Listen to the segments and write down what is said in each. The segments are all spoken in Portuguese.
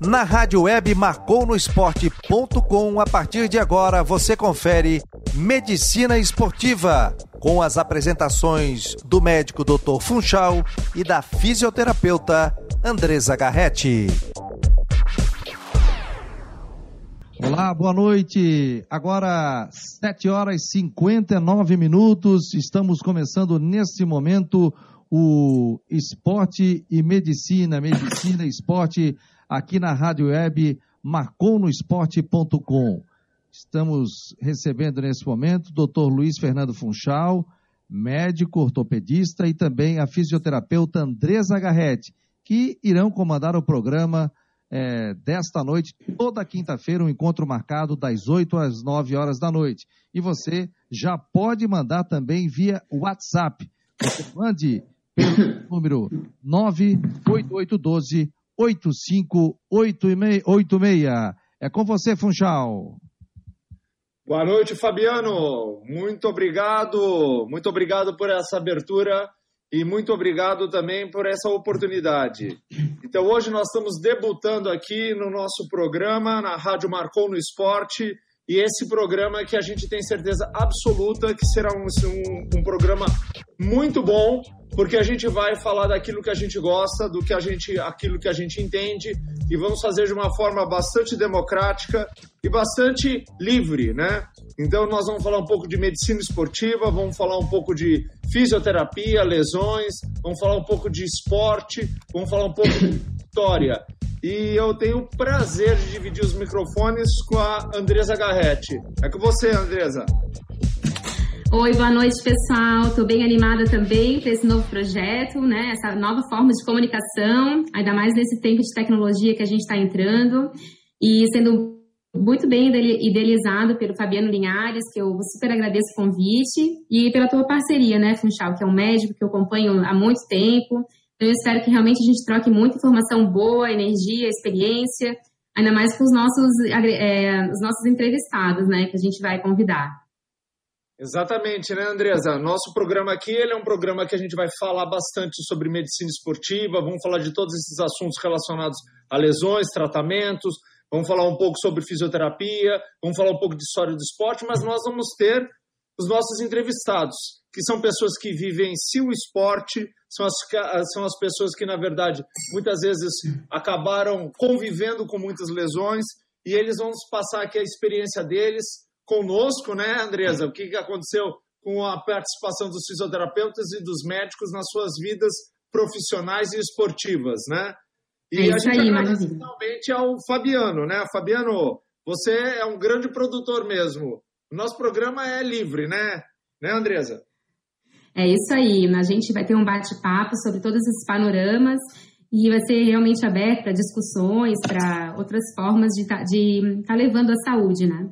Na rádio web marconosport.com, a partir de agora você confere Medicina Esportiva, com as apresentações do médico Dr. Funchal e da fisioterapeuta Andresa Garretti. Olá, boa noite. Agora, 7 horas e 59 minutos. Estamos começando nesse momento o Esporte e Medicina, Medicina e Esporte, aqui na Rádio Web marconosport.com. Estamos recebendo nesse momento o Dr. Luiz Fernando Funchal, médico ortopedista e também a fisioterapeuta Andresa Garretti, que irão comandar o programa é, desta noite, toda quinta-feira, um encontro marcado das 8 às 9 horas da noite. E você já pode mandar também via WhatsApp. Você mande número 98812 8586. É com você, Funchal. Boa noite, Fabiano. Muito obrigado. Muito obrigado por essa abertura e muito obrigado também por essa oportunidade. Então, hoje nós estamos debutando aqui no nosso programa, na Rádio Marcou no Esporte, e esse programa que a gente tem certeza absoluta que será um, um, um, programa muito bom, porque a gente vai falar daquilo que a gente gosta, do que a gente, aquilo que a gente entende, e vamos fazer de uma forma bastante democrática e bastante livre, né? Então nós vamos falar um pouco de medicina esportiva, vamos falar um pouco de fisioterapia, lesões, vamos falar um pouco de esporte, vamos falar um pouco de história e eu tenho o prazer de dividir os microfones com a Andresa Garretti. É com você, Andresa. Oi, boa noite, pessoal. Estou bem animada também para esse novo projeto, né? Essa nova forma de comunicação, ainda mais nesse tempo de tecnologia que a gente está entrando. E sendo muito bem idealizado pelo Fabiano Linhares, que eu super agradeço o convite, e pela tua parceria, né, Funchal, que é um médico que eu acompanho há muito tempo então, eu espero que realmente a gente troque muita informação boa, energia, experiência, ainda mais com os nossos, é, os nossos entrevistados, né, que a gente vai convidar. Exatamente, né, Andresa? Nosso programa aqui ele é um programa que a gente vai falar bastante sobre medicina esportiva, vamos falar de todos esses assuntos relacionados a lesões, tratamentos, vamos falar um pouco sobre fisioterapia, vamos falar um pouco de história do esporte, mas nós vamos ter os nossos entrevistados, que são pessoas que vivenciam o esporte, são as, são as pessoas que, na verdade, muitas vezes acabaram convivendo com muitas lesões e eles vão passar aqui a experiência deles conosco, né, Andresa? O que, que aconteceu com a participação dos fisioterapeutas e dos médicos nas suas vidas profissionais e esportivas, né? E é a gente aí, agradece finalmente ao Fabiano, né? Fabiano, você é um grande produtor mesmo. O nosso programa é livre, né? Né, Andresa? É isso aí. A gente vai ter um bate-papo sobre todos esses panoramas e vai ser realmente aberto para discussões, para outras formas de estar tá, tá levando a saúde, né?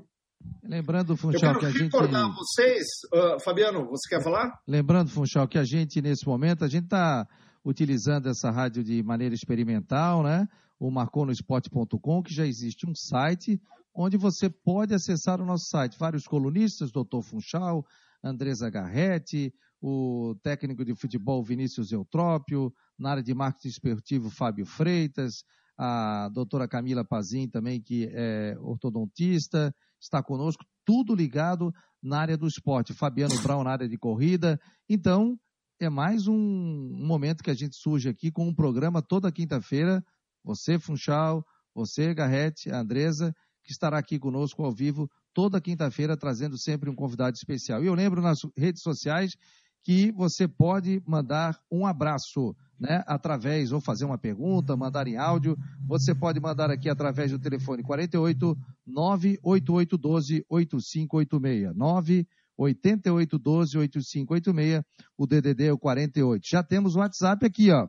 Lembrando, Funchal, que a gente. recordar vocês, uh, Fabiano, você quer falar? Lembrando, Funchal, que a gente, nesse momento, a gente está utilizando essa rádio de maneira experimental, né? O marconosport.com, que já existe um site onde você pode acessar o nosso site. Vários colunistas, doutor Funchal, Andresa Garretti, o técnico de futebol Vinícius Eutrópio, na área de marketing esportivo Fábio Freitas, a doutora Camila Pazin também, que é ortodontista, está conosco, tudo ligado na área do esporte. Fabiano Brown na área de corrida. Então, é mais um, momento que a gente surge aqui com um programa toda quinta-feira. Você, Funchal, você, Garrete, Andresa, que estará aqui conosco ao vivo toda quinta-feira, trazendo sempre um convidado especial. E eu lembro nas redes sociais que você pode mandar um abraço, né? Através, ou fazer uma pergunta, mandar em áudio. Você pode mandar aqui através do telefone 48 98812 8586. 98812 8586. O DDD é o 48. Já temos o WhatsApp aqui, ó.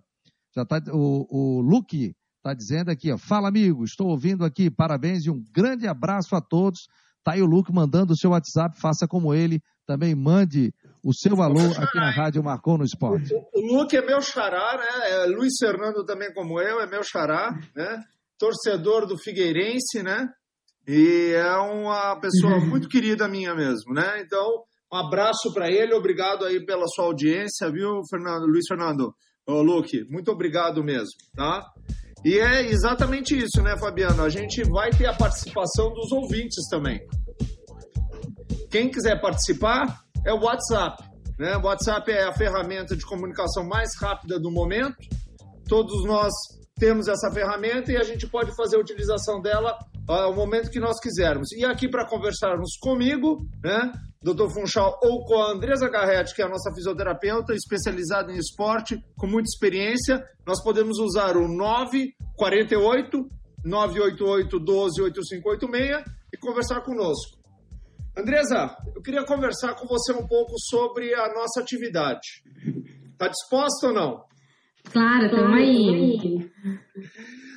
Já tá o, o Luke está dizendo aqui, ó. Fala, amigo, estou ouvindo aqui. Parabéns e um grande abraço a todos. Tá aí o Luke mandando o seu WhatsApp, faça como ele. Também mande o seu alô aqui na Rádio Marcou no Esporte. O, o Luke é meu xará, né? É Luiz Fernando também como eu, é meu xará, né? Torcedor do Figueirense, né? E é uma pessoa uhum. muito querida minha mesmo, né? Então, um abraço para ele, obrigado aí pela sua audiência, viu, Fernando, Luiz Fernando? Ô, Luke, muito obrigado mesmo, tá? E é exatamente isso, né, Fabiano? A gente vai ter a participação dos ouvintes também. Quem quiser participar é o WhatsApp. Né? O WhatsApp é a ferramenta de comunicação mais rápida do momento. Todos nós temos essa ferramenta e a gente pode fazer a utilização dela ao momento que nós quisermos. E aqui para conversarmos comigo, né, Dr. Funchal, ou com a Andresa Garretti, que é a nossa fisioterapeuta especializada em esporte, com muita experiência, nós podemos usar o 948 988 12 8586 e conversar conosco. Andresa, eu queria conversar com você um pouco sobre a nossa atividade. Está disposta ou não? Claro, estamos aí.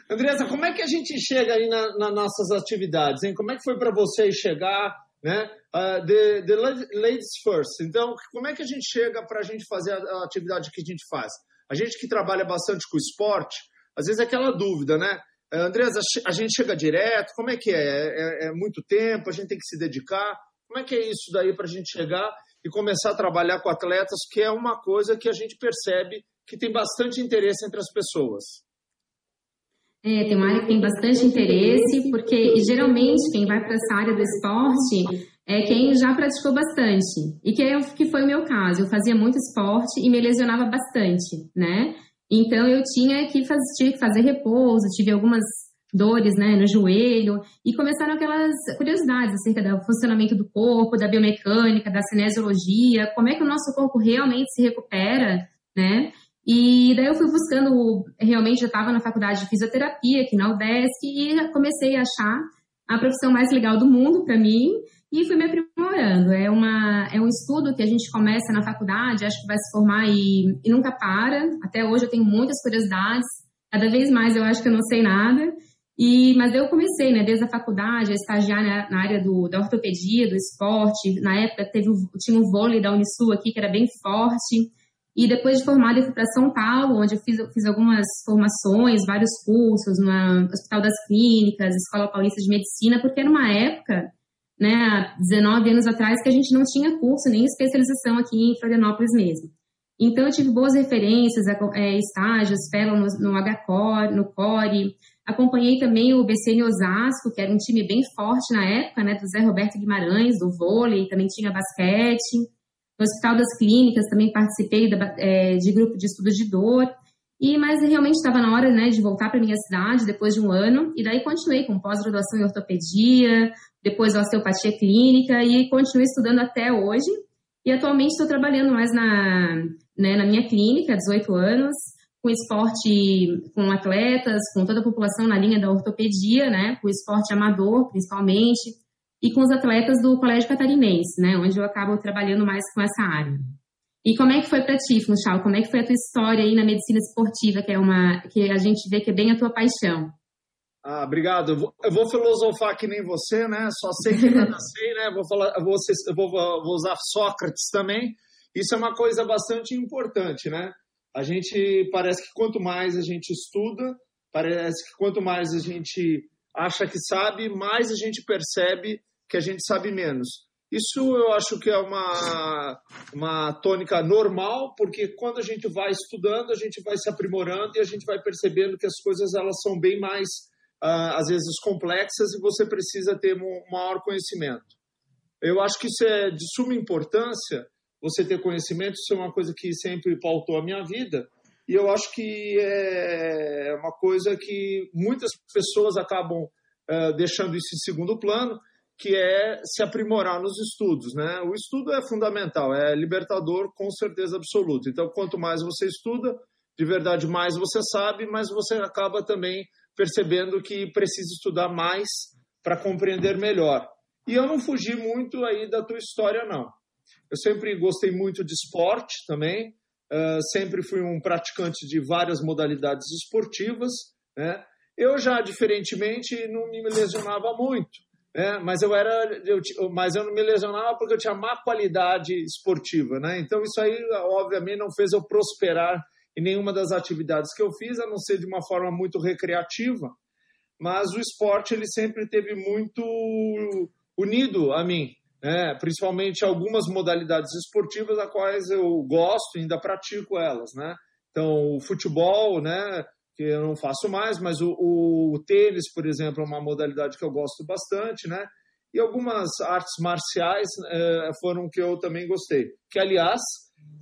Andresa, como é que a gente chega aí nas na nossas atividades? Hein? Como é que foi para você chegar, né? Uh, the, the ladies first. Então, como é que a gente chega para a gente fazer a, a, atividade que a gente faz? A gente que trabalha bastante com esporte, às vezes é aquela dúvida, né? Uh, Andresa, a gente chega direto? Como é que é? é? É muito tempo? A gente tem que se dedicar? Como é que é isso daí para a gente chegar e começar a trabalhar com atletas, que é uma coisa que a gente percebe que tem bastante interesse entre as pessoas? É, tem uma área que tem bastante interesse, porque geralmente quem vai para essa área do esporte é quem já praticou bastante. E que, é, que foi o meu caso. Eu fazia muito esporte e me lesionava bastante, né? Então eu tinha que, faz, tinha que fazer repouso, tive algumas dores né, no joelho, e começaram aquelas curiosidades acerca do funcionamento do corpo, da biomecânica, da cinesiologia, como é que o nosso corpo realmente se recupera, né? E daí eu fui buscando, realmente já estava na faculdade de fisioterapia aqui na UDESC e comecei a achar a profissão mais legal do mundo para mim e fui me aprimorando. É, uma, é um estudo que a gente começa na faculdade, acho que vai se formar e, e nunca para. Até hoje eu tenho muitas curiosidades, cada vez mais eu acho que eu não sei nada. E, mas eu comecei, né, desde a faculdade, a estagiar na, na área do, da ortopedia, do esporte. Na época teve, tinha um vôlei da Unisul aqui que era bem forte. E depois de formada, eu fui para São Paulo, onde eu fiz, fiz algumas formações, vários cursos no Hospital das Clínicas, Escola Paulista de Medicina, porque era uma época, né, há 19 anos atrás, que a gente não tinha curso nem especialização aqui em Florianópolis mesmo. Então, eu tive boas referências, é, estágios, fellow no, no HCOR, no CORE. Acompanhei também o BCN Osasco, que era um time bem forte na época, né, do Zé Roberto Guimarães, do vôlei, também tinha basquete. No Hospital das Clínicas também participei da, é, de grupo de estudos de dor. E, mas realmente estava na hora né, de voltar para minha cidade depois de um ano. E daí continuei com pós-graduação em ortopedia, depois osteopatia clínica e continuei estudando até hoje. E atualmente estou trabalhando mais na, né, na minha clínica, 18 anos, com esporte com atletas, com toda a população na linha da ortopedia, né, com esporte amador principalmente, e com os atletas do Colégio Catarinense, né, onde eu acabo trabalhando mais com essa área. E como é que foi para ti, Funchal? Como é que foi a tua história aí na medicina esportiva, que é uma que a gente vê que é bem a tua paixão? Ah, obrigado. Eu vou, eu vou filosofar que nem você, né? Só sei que nada sei, né? Vou falar, vou, vou, vou usar Sócrates também. Isso é uma coisa bastante importante, né? A gente parece que quanto mais a gente estuda, parece que quanto mais a gente acha que sabe, mais a gente percebe que a gente sabe menos. Isso eu acho que é uma, uma tônica normal, porque quando a gente vai estudando, a gente vai se aprimorando e a gente vai percebendo que as coisas elas são bem mais, às vezes, complexas e você precisa ter um maior conhecimento. Eu acho que isso é de suma importância, você ter conhecimento, isso é uma coisa que sempre pautou a minha vida, e eu acho que é uma coisa que muitas pessoas acabam uh, deixando isso em segundo plano, que é se aprimorar nos estudos, né? O estudo é fundamental, é libertador com certeza absoluta. Então, quanto mais você estuda, de verdade, mais você sabe, mas você acaba também percebendo que precisa estudar mais para compreender melhor. E eu não fugi muito aí da tua história, não. Eu sempre gostei muito de esporte também, uh, sempre fui um praticante de várias modalidades esportivas, né? Eu já, diferentemente, não me lesionava muito. É, mas eu era, eu, mas eu não me lesionava porque eu tinha má qualidade esportiva, né? Então isso aí, obviamente, não fez eu prosperar em nenhuma das atividades que eu fiz, a não ser de uma forma muito recreativa. Mas o esporte ele sempre teve muito unido a mim, né? principalmente algumas modalidades esportivas, a quais eu gosto e ainda pratico elas, né? Então o futebol, né? que eu não faço mais, mas o, o, o tênis, por exemplo, é uma modalidade que eu gosto bastante, né? E algumas artes marciais é, foram que eu também gostei. Que, aliás,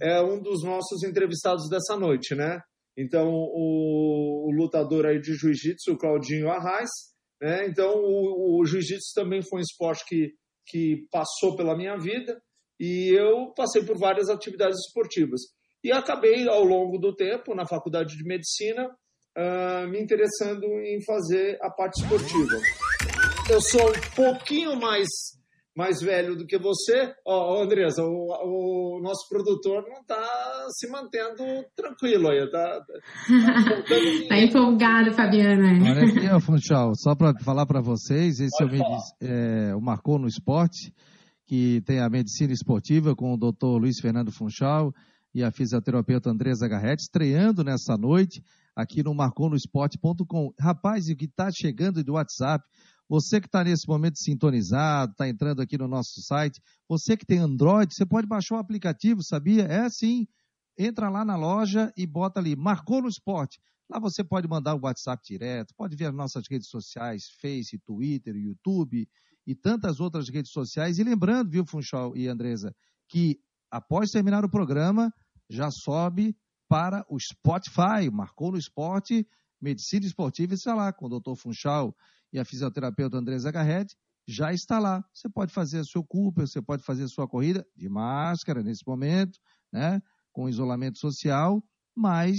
é um dos nossos entrevistados dessa noite, né? Então, o, o lutador aí de jiu-jitsu, o Claudinho Arraes, né? Então, o, o jiu-jitsu também foi um esporte que, que passou pela minha vida e eu passei por várias atividades esportivas. E acabei, ao longo do tempo, na faculdade de medicina, uh, me interessando em fazer a parte esportiva. Eu sou um pouquinho mais mais velho do que você. Ó, oh, Andresa, o, o, nosso produtor não está se mantendo tranquilo aí. Está tá, tá, tá empolgado, Fabiano. É. Olha aqui, ó, Funchal, só para falar para vocês, esse é o, é o Marcou no Esporte, que tem a medicina esportiva com o doutor Luiz Fernando Funchal e a fisioterapeuta Andresa Garretti, estreando nessa noite aqui no marconosport.com. Rapaz, e o que está chegando do WhatsApp, você que está nesse momento sintonizado, está entrando aqui no nosso site, você que tem Android, você pode baixar o aplicativo, sabia? É assim. Entra lá na loja e bota ali, marcou no esporte. Lá você pode mandar o WhatsApp direto, pode ver as nossas redes sociais, Face, Twitter, YouTube e tantas outras redes sociais. E lembrando, viu, Funchal e Andresa, que após terminar o programa, já sobe para o Spotify, marcou no esporte, medicina esportiva, está lá com o doutor Funchal e a fisioterapeuta Andresa Garrett, já está lá. Você pode fazer o seu Cooper, você pode fazer a sua corrida de máscara nesse momento, né? Com isolamento social, mas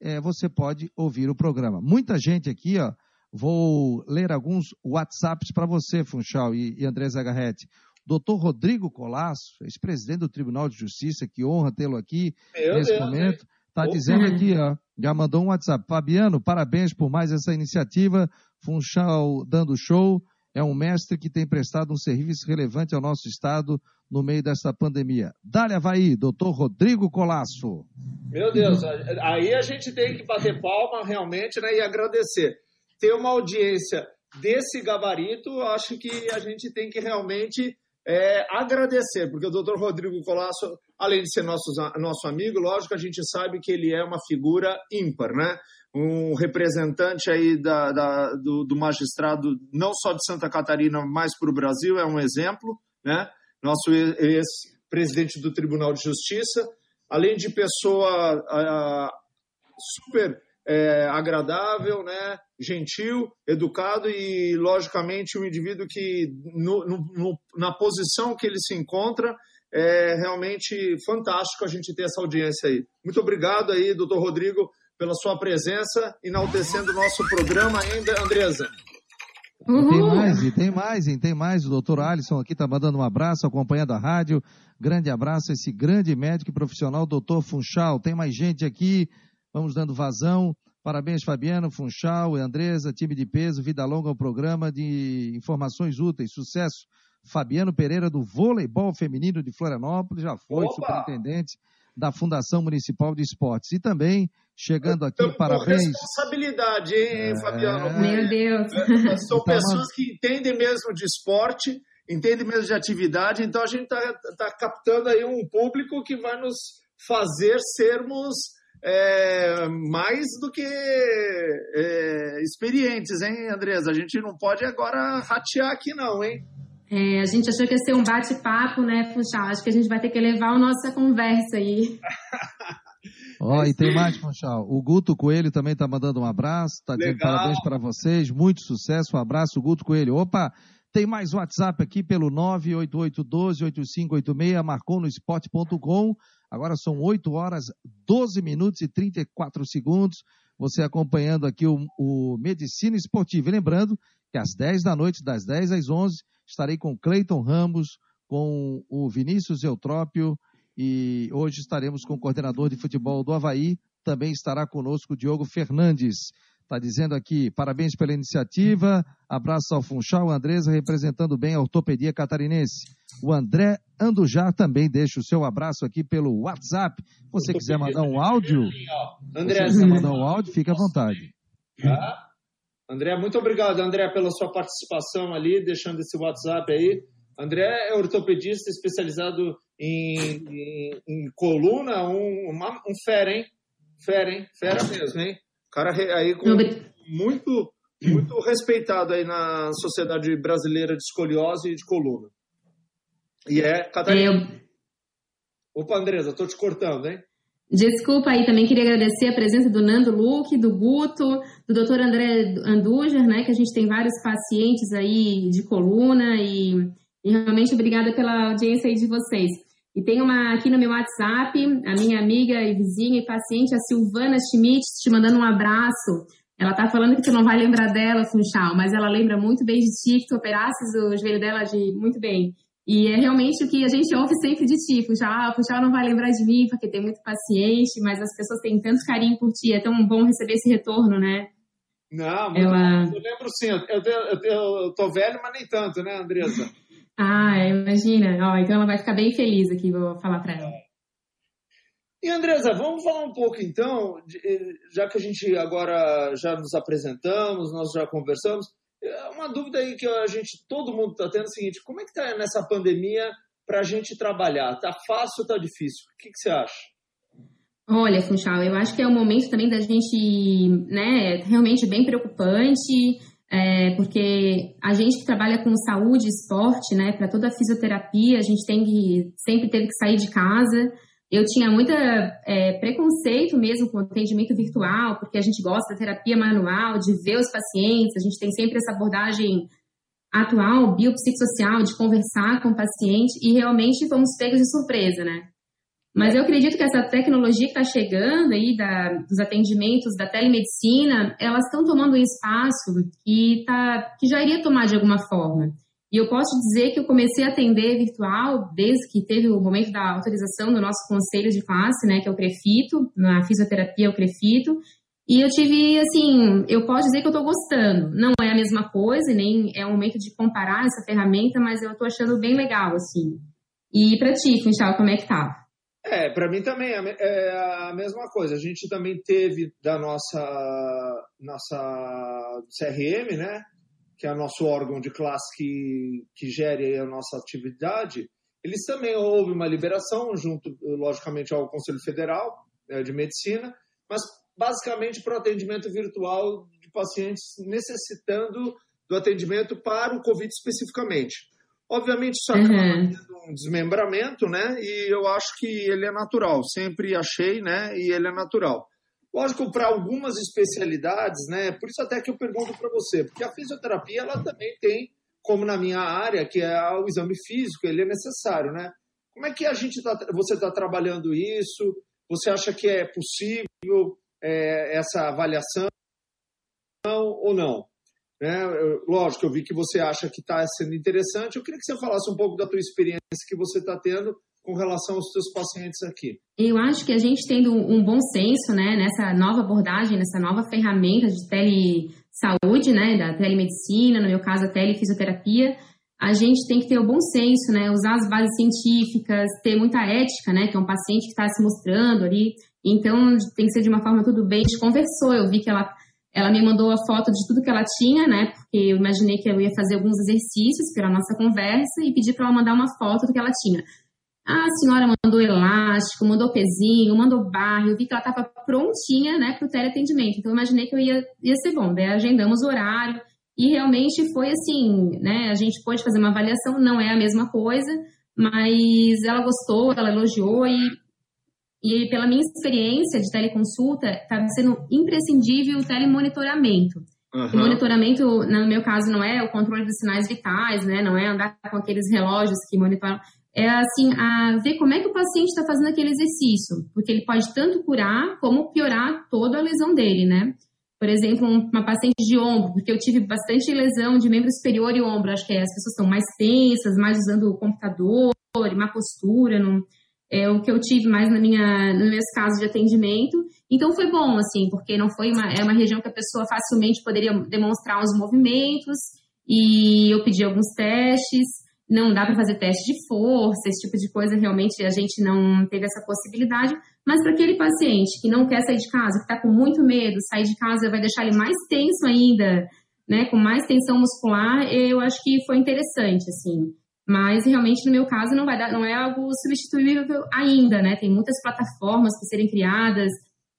é, você pode ouvir o programa. Muita gente aqui, ó, vou ler alguns WhatsApps para você, Funchal e, e Andresa Garrett. Doutor Rodrigo Colasso, ex-presidente do Tribunal de Justiça, que honra tê-lo aqui Meu nesse Deus, momento. Hein? Está dizendo aqui, ó, já mandou um WhatsApp. Fabiano, parabéns por mais essa iniciativa. Funchal dando show. É um mestre que tem prestado um serviço relevante ao nosso Estado no meio dessa pandemia. Dá-lhe Havaí, doutor Rodrigo Colasso. Meu Deus, aí a gente tem que bater palma realmente né, e agradecer. Ter uma audiência desse gabarito, acho que a gente tem que realmente é, agradecer, porque o doutor Rodrigo Colasso, além de ser nosso, nosso amigo, lógico, a gente sabe que ele é uma figura ímpar, né? Um representante aí da, da do, do, magistrado, não só de Santa Catarina, mas para o Brasil, é um exemplo, né? Nosso ex-presidente do Tribunal de Justiça, além de pessoa uh, super é, agradável, né? gentil, educado e, logicamente, um indivíduo que, no, no, na posição que ele se encontra, é realmente fantástico a gente ter essa audiência aí. Muito obrigado aí, doutor Rodrigo, pela sua presença, enaltecendo o nosso programa ainda, Andresa. Uhum. Tem mais, e tem mais, e tem mais. O doutor Alisson aqui está mandando um abraço, acompanhando a rádio. Grande abraço a esse grande médico e profissional, doutor Funchal. Tem mais gente aqui, vamos dando vazão. Parabéns, Fabiano, Funchal e Andresa, time de peso, vida longa ao programa de informações úteis, sucesso. Fabiano Pereira, do Voleibol Feminino de Florianópolis, já foi Opa! superintendente da Fundação Municipal de Esportes. E também, chegando aqui, então, parabéns. responsabilidade, hein, é... Fabiano? Meu Deus. É, são então, pessoas que entendem mesmo de esporte, entendem mesmo de atividade, então a gente está tá captando aí um público que vai nos fazer sermos é, mais do que é, experientes, hein, Andresa? A gente não pode agora ratear aqui, não, hein? É, a gente achou que ia ser um bate-papo, né, Funchal? Acho que a gente vai ter que levar a nossa conversa aí. Ó, oh, e tem mais, Funchal. O Guto Coelho também está mandando um abraço, está dizendo parabéns para vocês, muito sucesso, um abraço, Guto Coelho. Opa, tem mais WhatsApp aqui pelo 988128586, marcou no esporte.com. Agora são 8 horas, 12 minutos e 34 segundos. Você acompanhando aqui o, o Medicina Esportiva. E lembrando que às 10 da noite, das 10 às 11, estarei com Cleiton Ramos, com o Vinícius Eutrópio e hoje estaremos com o coordenador de futebol do Havaí. Também estará conosco o Diogo Fernandes. Está dizendo aqui, parabéns pela iniciativa, abraço ao Funchal, Andresa representando bem a ortopedia catarinense. O André Andujar também deixa o seu abraço aqui pelo WhatsApp. Se você quiser mandar um áudio, André, se quiser mandar um áudio, fique à vontade. Tá? André, muito obrigado, André, pela sua participação ali, deixando esse WhatsApp aí. André é ortopedista especializado em, em, em coluna, um, uma, um fera, hein? Fera, hein? Fera mesmo, hein? Cara aí com muito, muito respeitado aí na Sociedade Brasileira de Escoliose e de Coluna. E é Catarina. Eu... Opa, Andresa, tô te cortando, hein? Desculpa aí, também queria agradecer a presença do Nando Luque, do Guto, do Dr. André Andujar, né, que a gente tem vários pacientes aí de coluna e, e realmente obrigada pela audiência aí de vocês. E tem uma aqui no meu WhatsApp, a minha amiga e vizinha e paciente, a Silvana Schmidt, te mandando um abraço. Ela tá falando que tu não vai lembrar dela, Funchal, mas ela lembra muito bem de ti, que tu operasses o joelho dela de muito bem. E é realmente o que a gente ouve sempre de ti, Funchal, ah, Funchal não vai lembrar de mim porque tem muito paciente, mas as pessoas têm tanto carinho por ti, é tão bom receber esse retorno, né? Não, ela... eu lembro sim, eu, eu, eu, eu, tô velho, mas nem tanto, né, Andressa? Ah, imagina, Ó, então ela vai ficar bem feliz aqui, vou falar para ela. E Andresa, vamos falar um pouco então, já que a gente agora já nos apresentamos, nós já conversamos, é uma dúvida aí que a gente, todo mundo está tendo é o seguinte: como é que está nessa pandemia para a gente trabalhar? Tá fácil ou tá difícil? O que, que você acha? Olha, Funchal, eu acho que é um momento também da gente, né, realmente bem preocupante, é, porque a gente que trabalha com saúde esporte, né, para toda a fisioterapia, a gente tem que sempre teve que sair de casa. Eu tinha muita é, preconceito mesmo com o atendimento virtual, porque a gente gosta da terapia manual, de ver os pacientes, a gente tem sempre essa abordagem atual, biopsicossocial, de conversar com o paciente, e realmente fomos pegos de surpresa, né? Mas eu acredito que essa tecnologia que está chegando aí, da, dos atendimentos da telemedicina, elas estão tomando um espaço que, tá, que já iria tomar de alguma forma. E eu posso dizer que eu comecei a atender virtual desde que teve o momento da autorização do nosso conselho de classe, né, que é o CREFITO, na fisioterapia é o CREFITO, e eu tive, assim, eu posso dizer que eu estou gostando. Não é a mesma coisa, nem é o momento de comparar essa ferramenta, mas eu estou achando bem legal, assim. E para ti, Funchal, como é que tá? É, para mim também é, é a mesma coisa. A gente também teve da nossa, nossa CRM, né? que é o nosso órgão de classe que, que gere a nossa atividade, eles também houve uma liberação, junto, logicamente, ao Conselho Federal né, de Medicina, mas basicamente para o atendimento virtual de pacientes necessitando do atendimento para o Covid especificamente. Obviamente, isso acaba uhum. tendo um desmembramento, né? E eu acho que ele é natural. Sempre achei, né? E ele é natural. Lógico, para algumas especialidades, né? Por isso até que eu pergunto para você, porque a fisioterapia ela também tem, como na minha área, que é o exame físico, ele é necessário, né? Como é que a gente tá, você está trabalhando isso? Você acha que é possível é, essa avaliação ou não? Né? Lógico, eu vi que você acha que está sendo interessante. Eu queria que você falasse um pouco da tua experiência que você está tendo com relação aos seus pacientes aqui? Eu acho que a gente tendo um bom senso, né, nessa nova abordagem, nessa nova ferramenta de telesaúde, né, da telemedicina, no meu caso a telefisioterapia, a gente tem que ter o bom senso, né, usar as bases científicas, ter muita ética, né, que é um paciente que está se mostrando ali, então tem que ser de uma forma tudo bem. A gente conversou, eu vi que ela ela me mandou a foto de tudo que ela tinha, né? Porque eu imaginei que eu ia fazer alguns exercícios pela nossa conversa e pedi para ela mandar uma foto do que ela tinha. A senhora mandou elástico, mandou pezinho, mandou barro. Eu vi que ela estava prontinha né, para o teleatendimento. Então, eu imaginei que eu ia, ia ser bom. Daí agendamos o horário e realmente foi assim, né? A gente pôde fazer uma avaliação, não é a mesma coisa, mas ela gostou, ela elogiou e, e pela minha experiência de teleconsulta, estava sendo imprescindível o telemonitoramento. Uhum. O monitoramento, no meu caso, não é o controle dos sinais vitais, né? Não é andar com aqueles relógios que monitoram é assim, a ver como é que o paciente está fazendo aquele exercício, porque ele pode tanto curar como piorar toda a lesão dele, né? Por exemplo, uma paciente de ombro, porque eu tive bastante lesão de membro superior e ombro, acho que as pessoas estão mais tensas, mais usando o computador, má postura, não, é o que eu tive mais na minha, nos meus casos de atendimento. Então foi bom, assim, porque não foi uma, é uma região que a pessoa facilmente poderia demonstrar os movimentos, e eu pedi alguns testes, não dá para fazer teste de força, esse tipo de coisa, realmente a gente não teve essa possibilidade. Mas para aquele paciente que não quer sair de casa, que está com muito medo, sair de casa vai deixar ele mais tenso ainda, né, com mais tensão muscular, eu acho que foi interessante, assim. Mas realmente no meu caso não vai dar, não é algo substituível ainda, né? Tem muitas plataformas para serem criadas,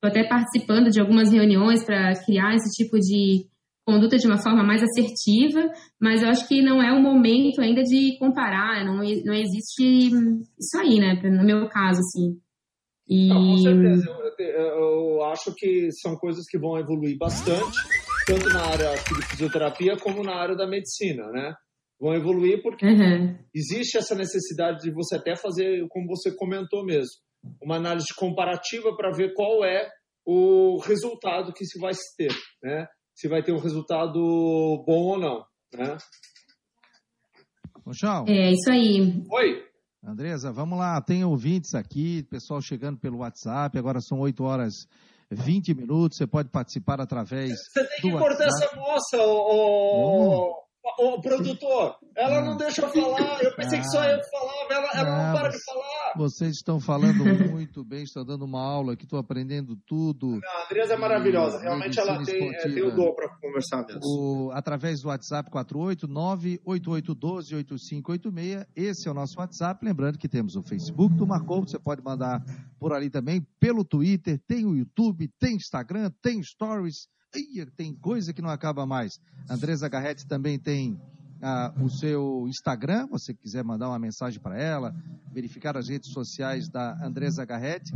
Estou até participando de algumas reuniões para criar esse tipo de conduta de uma forma mais assertiva, mas eu acho que não é o momento ainda de comparar, não, não existe isso aí, né, no meu caso, assim. E... Não, com certeza, eu, eu, acho que são coisas que vão evoluir bastante, tanto na área de fisioterapia como na área da medicina, né? Vão evoluir porque uhum. existe essa necessidade de você até fazer, como você comentou mesmo, uma análise comparativa para ver qual é o resultado que se vai ter, né? Se vai ter um resultado bom ou não, né? Tchau. É isso aí. Oi. Andresa, vamos lá. Tem ouvintes aqui, pessoal chegando pelo WhatsApp. Agora são 8 horas 20 minutos. Você pode participar através. Você tem que cortar essa moça, o, Ô, produtor, ela não deixa eu falar. Eu pensei ah, que só eu falava, ela, ela não, não para de falar. Vocês estão falando muito bem, estão dando uma aula aqui, estou aprendendo tudo. Não, a Andresa é maravilhosa, realmente ela tem, é, tem, o dom para conversar mesmo. O, através do WhatsApp 48988128586, esse é o nosso WhatsApp. Lembrando que temos o Facebook do Marcou, você pode mandar por ali também, pelo Twitter, tem o YouTube, tem Instagram, tem Stories tem coisa que não acaba mais. Andresa Garretti também tem ah, o seu Instagram, você quiser mandar uma mensagem para ela, verificar as redes sociais da Andresa Garretti,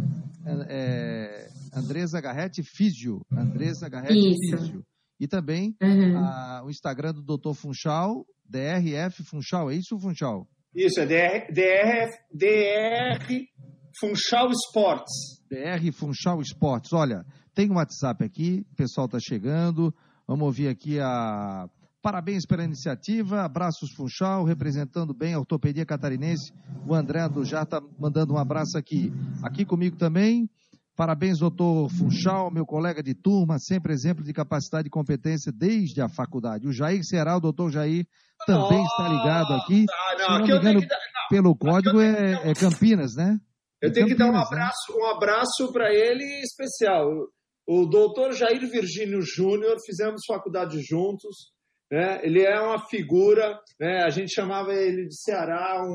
é, Andresa Garretti Físio, Andresa Garretti Físio. E também uhum. ah, o Instagram do Dr. Funchal, DRF Funchal, é isso, Funchal? Isso, é DR, DRF, DR Funchal Esportes. DR Funchal Esportes. Olha, tem um WhatsApp aqui, o pessoal está chegando. Vamos ouvir aqui a. Parabéns pela iniciativa, abraços Funchal, representando bem a ortopedia catarinense. O André do Já está mandando um abraço aqui. Aqui comigo também, Parabéns, doutor Funchal, meu colega de turma, sempre exemplo de capacidade e competência desde a faculdade. O Jair Será, o doutor Jair, também oh, está ligado aqui. Não, Se não me engano, dar, não, pelo código é, é, Campinas, né? Eu é tenho Campinas, que dar um né? abraço, né? um abraço para ele especial. O doutor Jair Virgínio Júnior, fizemos faculdade juntos, né? ele é uma figura, né? a gente chamava ele de Ceará, um,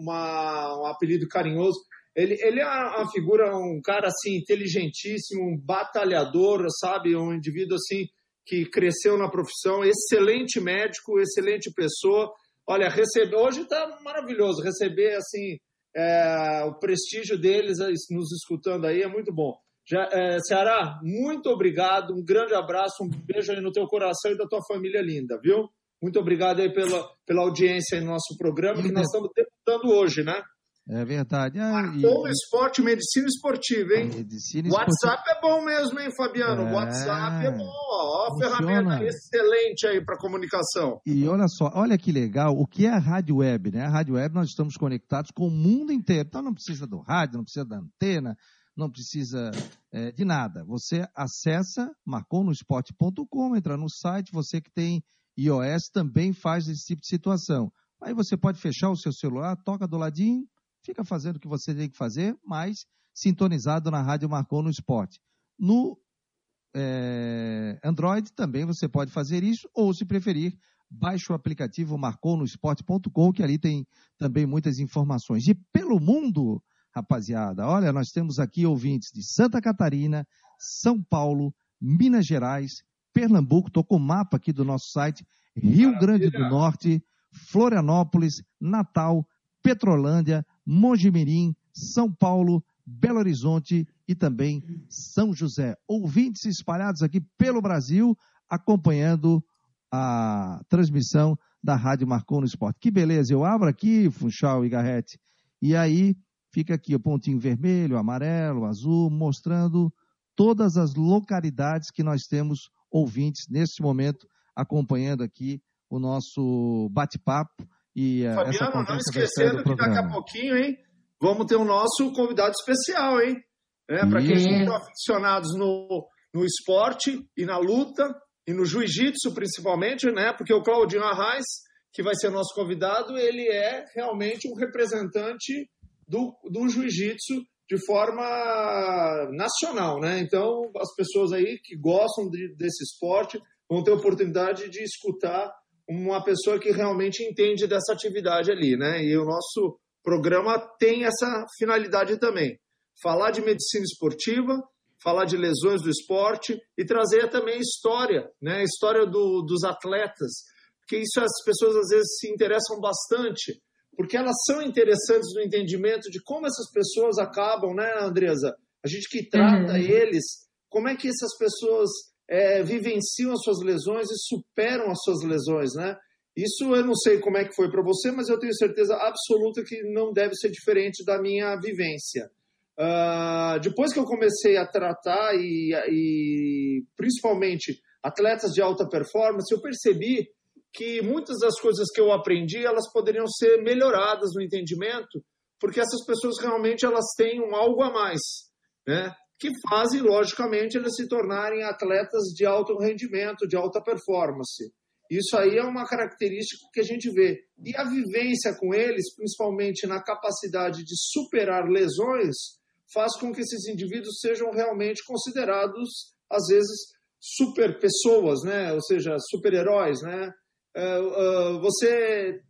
uma, um apelido carinhoso. Ele, ele é uma figura, um cara assim, inteligentíssimo, um batalhador, sabe? Um indivíduo assim que cresceu na profissão, excelente médico, excelente pessoa. Olha, receber, hoje está maravilhoso, receber assim é, o prestígio deles nos escutando aí é muito bom. Já, é, Ceará, muito obrigado, um grande abraço, um beijo aí no teu coração e da tua família linda, viu? Muito obrigado aí pela, pela audiência no nosso programa, que nós estamos debutando hoje, né? É verdade. Ah, e... esporte, medicina esportiva, hein? Medicina WhatsApp esportiva. é bom mesmo, hein, Fabiano? É... WhatsApp é bom. Ó, ferramenta excelente aí para comunicação. E olha só, olha que legal, o que é a rádio web, né? A rádio web nós estamos conectados com o mundo inteiro. Então não precisa do rádio, não precisa da antena, não precisa é, de nada. Você acessa marconosport.com, entra no site, você que tem iOS também faz esse tipo de situação. Aí você pode fechar o seu celular, toca do ladinho, fica fazendo o que você tem que fazer, mas sintonizado na Rádio Marcou no Esporte. No é, Android também você pode fazer isso, ou se preferir, baixe o aplicativo marconosport.com, que ali tem também muitas informações. E pelo mundo, rapaziada. Olha, nós temos aqui ouvintes de Santa Catarina, São Paulo, Minas Gerais, Pernambuco, estou com o mapa aqui do nosso site, Rio Maravilha. Grande do Norte, Florianópolis, Natal, Petrolândia, Mojimirim, São Paulo, Belo Horizonte e também São José. Ouvintes espalhados aqui pelo Brasil, acompanhando a transmissão da Rádio Marcou no Esporte. Que beleza, eu abro aqui, Funchal e Garrete, e aí Fica aqui o pontinho vermelho, amarelo, azul, mostrando todas as localidades que nós temos ouvintes neste momento acompanhando aqui o nosso bate-papo e uh, Fabiano, essa não esquecendo que daqui a pouquinho, hein, vamos ter o nosso convidado especial, hein? É, Para quem são aficionados no, no esporte e na luta e no jiu-jitsu principalmente, né? Porque o Claudinho Arraes, que vai ser nosso convidado, ele é realmente um representante do, do jiu-jitsu de forma nacional, né? Então, as pessoas aí que gostam de, desse esporte vão ter oportunidade de escutar uma pessoa que realmente entende dessa atividade ali, né? E o nosso programa tem essa finalidade também: falar de medicina esportiva, falar de lesões do esporte e trazer também história, né? História do, dos atletas, porque isso as pessoas às vezes se interessam bastante, porque elas são interessantes no entendimento de como essas pessoas acabam, né, Andresa? A gente que trata uhum. eles, como é que essas pessoas é, vivenciam as suas lesões e superam as suas lesões, né? Isso eu não sei como é que foi para você, mas eu tenho certeza absoluta que não deve ser diferente da minha vivência. Uh, depois que eu comecei a tratar e, e, principalmente atletas de alta performance, eu percebi que muitas das coisas que eu aprendi elas poderiam ser melhoradas no entendimento, porque essas pessoas realmente elas têm um algo a mais, né? Que fazem logicamente elas se tornarem atletas de alto rendimento, de alta performance. Isso aí é uma característica que a gente vê. E a vivência com eles, principalmente na capacidade de superar lesões, faz com que esses indivíduos sejam realmente considerados, às vezes, super pessoas, né? ou seja, super-heróis. Né? Uh, uh, você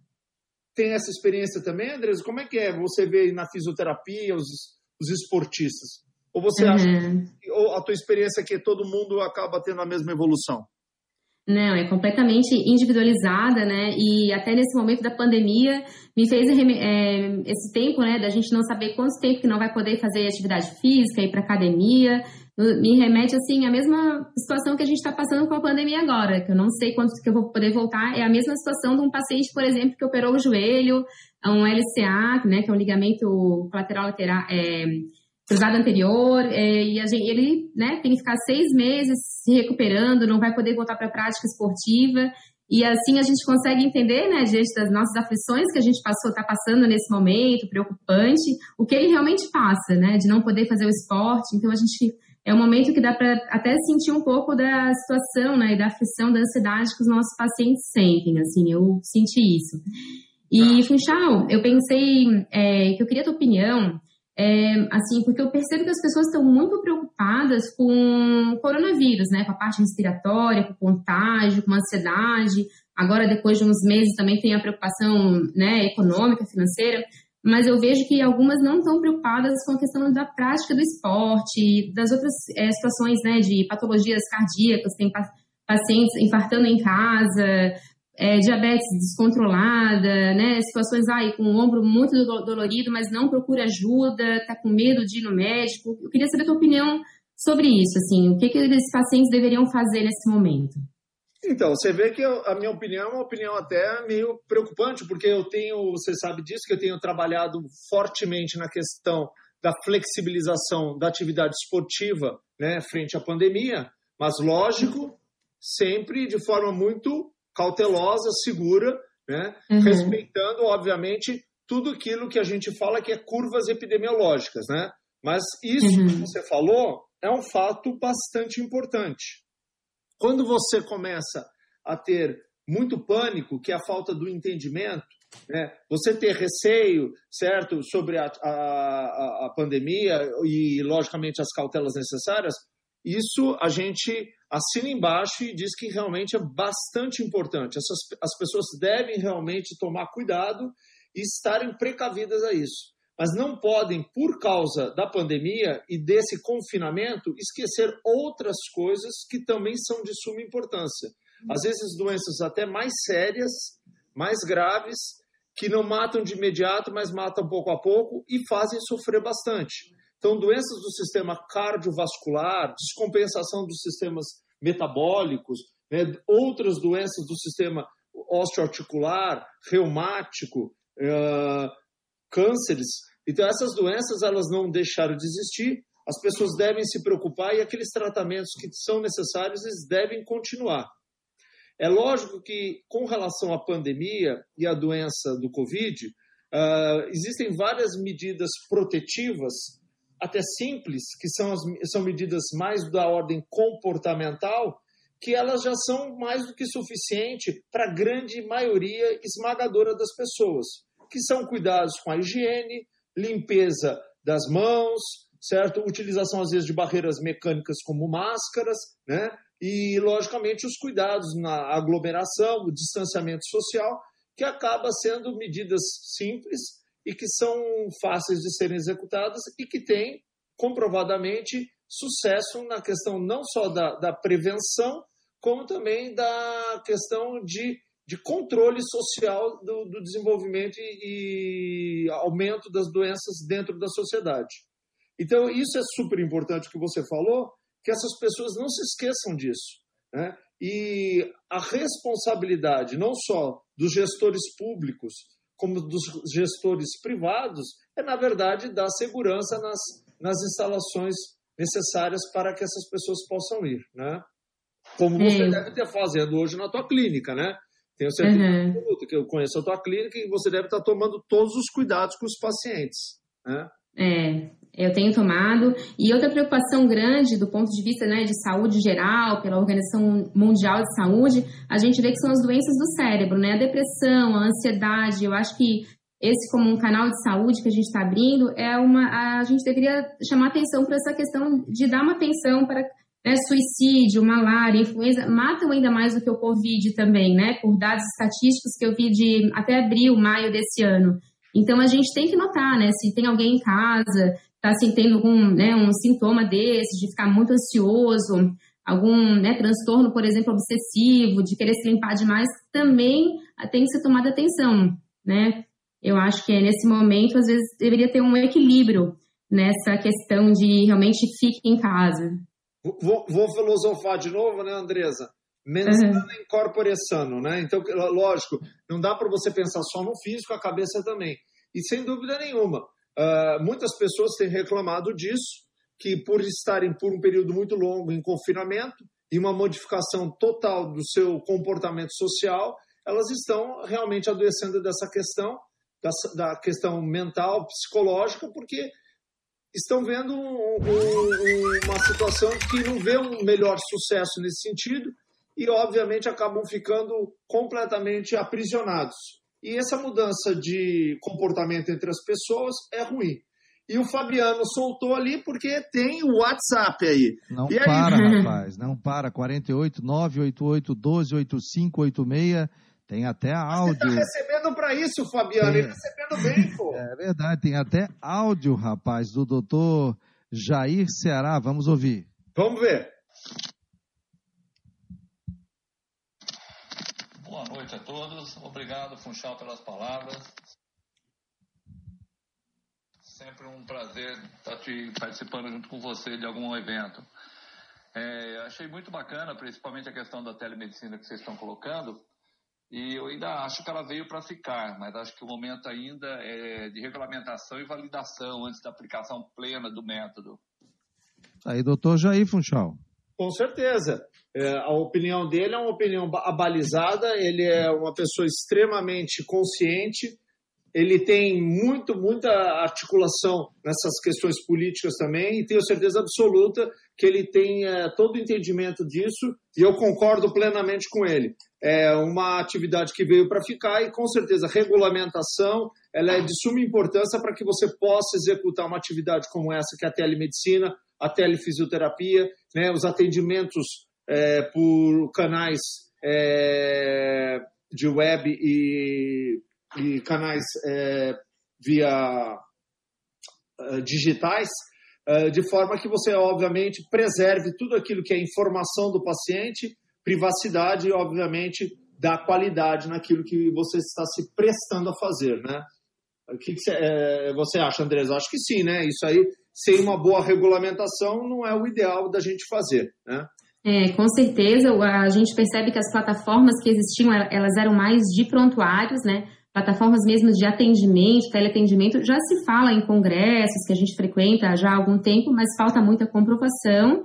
tem essa experiência também, Andres? Como é que é você vê na fisioterapia os, os esportistas? Ou você uhum. acha que ou a tua experiência é que todo mundo acaba tendo a mesma evolução? Não, é completamente individualizada, né? E até nesse momento da pandemia me fez é, esse tempo, né, da gente não saber quanto tempo que não vai poder fazer atividade física, ir para academia, me remete assim à mesma situação que a gente está passando com a pandemia agora, que eu não sei quanto que eu vou poder voltar. É a mesma situação de um paciente, por exemplo, que operou o joelho, um LCA, né, que é um ligamento colateral lateral. É, cruzado anterior, é, e gente, ele né, tem que ficar seis meses se recuperando, não vai poder voltar para a prática esportiva. E assim a gente consegue entender, né, diante das nossas aflições que a gente passou, está passando nesse momento preocupante, o que ele realmente passa, né, de não poder fazer o esporte. Então a gente é um momento que dá para até sentir um pouco da situação, né, e da aflição, da ansiedade que os nossos pacientes sentem. Assim, eu senti isso. E Funchal, eu pensei é, que eu queria a tua opinião é, assim, porque eu percebo que as pessoas estão muito preocupadas com o coronavírus, né? Com a parte respiratória, com o contágio, com a ansiedade. Agora, depois de uns meses, também tem a preocupação né, econômica, financeira. Mas eu vejo que algumas não estão preocupadas com a questão da prática do esporte, das outras é, situações né, de patologias cardíacas, tem pacientes infartando em casa, é, diabetes descontrolada, né, situações aí com o ombro muito dolorido, mas não procura ajuda, está com medo de ir no médico. Eu queria saber a tua opinião sobre isso, assim, o que, que esses pacientes deveriam fazer nesse momento? Então, você vê que eu, a minha opinião é uma opinião até meio preocupante, porque eu tenho, você sabe disso, que eu tenho trabalhado fortemente na questão da flexibilização da atividade esportiva né, frente à pandemia, mas lógico, sempre de forma muito cautelosa, segura, né? Uhum. respeitando, obviamente, tudo aquilo que a gente fala que é curvas epidemiológicas. Né? Mas isso uhum. que você falou é um fato bastante importante. Quando você começa a ter muito pânico, que é a falta do entendimento, né? você ter receio, certo, sobre a, a, a pandemia e, logicamente, as cautelas necessárias, isso a gente assina embaixo e diz que realmente é bastante importante. Essas, as pessoas devem realmente tomar cuidado e estarem precavidas a isso. Mas não podem, por causa da pandemia e desse confinamento, esquecer outras coisas que também são de suma importância. Às vezes, doenças até mais sérias, mais graves, que não matam de imediato, mas matam pouco a pouco e fazem sofrer bastante. Então, doenças do sistema cardiovascular, descompensação dos sistemas metabólicos, né, outras doenças do sistema osteoarticular, reumático, uh, cânceres. Então, essas doenças elas não deixaram de existir, as pessoas devem se preocupar e aqueles tratamentos que são necessários eles devem continuar. É lógico que, com relação à pandemia e à doença do Covid, uh, existem várias medidas protetivas até simples, que são, as, são medidas mais da ordem comportamental, que elas já são mais do que suficiente para a grande maioria esmagadora das pessoas, que são cuidados com a higiene, limpeza das mãos, certo? Utilização às vezes de barreiras mecânicas como máscaras, né? E logicamente os cuidados na aglomeração, o distanciamento social, que acaba sendo medidas simples e que são fáceis de serem executadas e que têm comprovadamente sucesso na questão não só da, da prevenção, como também da questão de, de controle social do, do desenvolvimento e, e aumento das doenças dentro da sociedade. Então, isso é super importante que você falou, que essas pessoas não se esqueçam disso. Né? E a responsabilidade, não só dos gestores públicos, como dos gestores privados, é, na verdade, dar segurança nas, nas instalações necessárias para que essas pessoas possam ir. Né? Como você deve estar fazendo hoje na tua clínica, né? Tenho certeza uhum. que eu conheço a tua clínica e você deve estar tomando todos os cuidados com os pacientes. Né? É, eu tenho tomado. E outra preocupação grande do ponto de vista né, de saúde geral, pela Organização Mundial de Saúde, a gente vê que são as doenças do cérebro, né? A depressão, a ansiedade. Eu acho que esse como um canal de saúde que a gente está abrindo é uma a gente deveria chamar atenção para essa questão de dar uma atenção para né, suicídio, malária, influenza matam ainda mais do que o covid também, né? Por dados estatísticos que eu vi de até abril, maio desse ano. Então a gente tem que notar, né? Se tem alguém em casa está assim, tendo algum né, um sintoma desse, de ficar muito ansioso, algum né, transtorno, por exemplo, obsessivo, de querer se limpar demais, também tem que ser tomada atenção, né? Eu acho que é nesse momento, às vezes, deveria ter um equilíbrio nessa questão de realmente fique em casa. Vou, vou filosofar de novo, né, Andresa? Mensana uhum. incorpore sano, né? Então, lógico, não dá para você pensar só no físico, a cabeça também. E sem dúvida nenhuma, Uh, muitas pessoas têm reclamado disso, que por estarem por um período muito longo em confinamento e uma modificação total do seu comportamento social, elas estão realmente adoecendo dessa questão, da, da questão mental, psicológica, porque estão vendo um, um, uma situação que não vê um melhor sucesso nesse sentido e, obviamente, acabam ficando completamente aprisionados. E essa mudança de comportamento entre as pessoas é ruim. E o Fabiano soltou ali porque tem o WhatsApp aí. Não e para, aí? rapaz, não para. 48 988 12 8586. Tem até áudio. Você tá recebendo para isso, Fabiano. Tem... Ele tá recebendo bem, pô. É verdade, tem até áudio, rapaz, do doutor Jair Ceará. Vamos ouvir. Vamos ver. Boa noite a todos. Obrigado, Funchal, pelas palavras. Sempre um prazer estar te participando junto com você de algum evento. É, achei muito bacana, principalmente a questão da telemedicina que vocês estão colocando. E eu ainda acho que ela veio para ficar, mas acho que o momento ainda é de regulamentação e validação antes da aplicação plena do método. Aí, doutor Jair Funchal. Com certeza. É, a opinião dele é uma opinião abalizada, ele é uma pessoa extremamente consciente, ele tem muito, muita articulação nessas questões políticas também, e tenho certeza absoluta que ele tem é, todo o entendimento disso, e eu concordo plenamente com ele. É uma atividade que veio para ficar, e com certeza regulamentação ela é de suma importância para que você possa executar uma atividade como essa, que é a telemedicina, a telefisioterapia, né, os atendimentos é, por canais é, de web e, e canais é, via é, digitais, é, de forma que você, obviamente, preserve tudo aquilo que é informação do paciente, privacidade e, obviamente, da qualidade naquilo que você está se prestando a fazer, né? O que, que é, você acha, Andrés? Acho que sim, né? Isso aí, sem uma boa regulamentação, não é o ideal da gente fazer, né? É, com certeza, a gente percebe que as plataformas que existiam, elas eram mais de prontuários, né? Plataformas mesmo de atendimento, teleatendimento, já se fala em congressos que a gente frequenta já há algum tempo, mas falta muita comprovação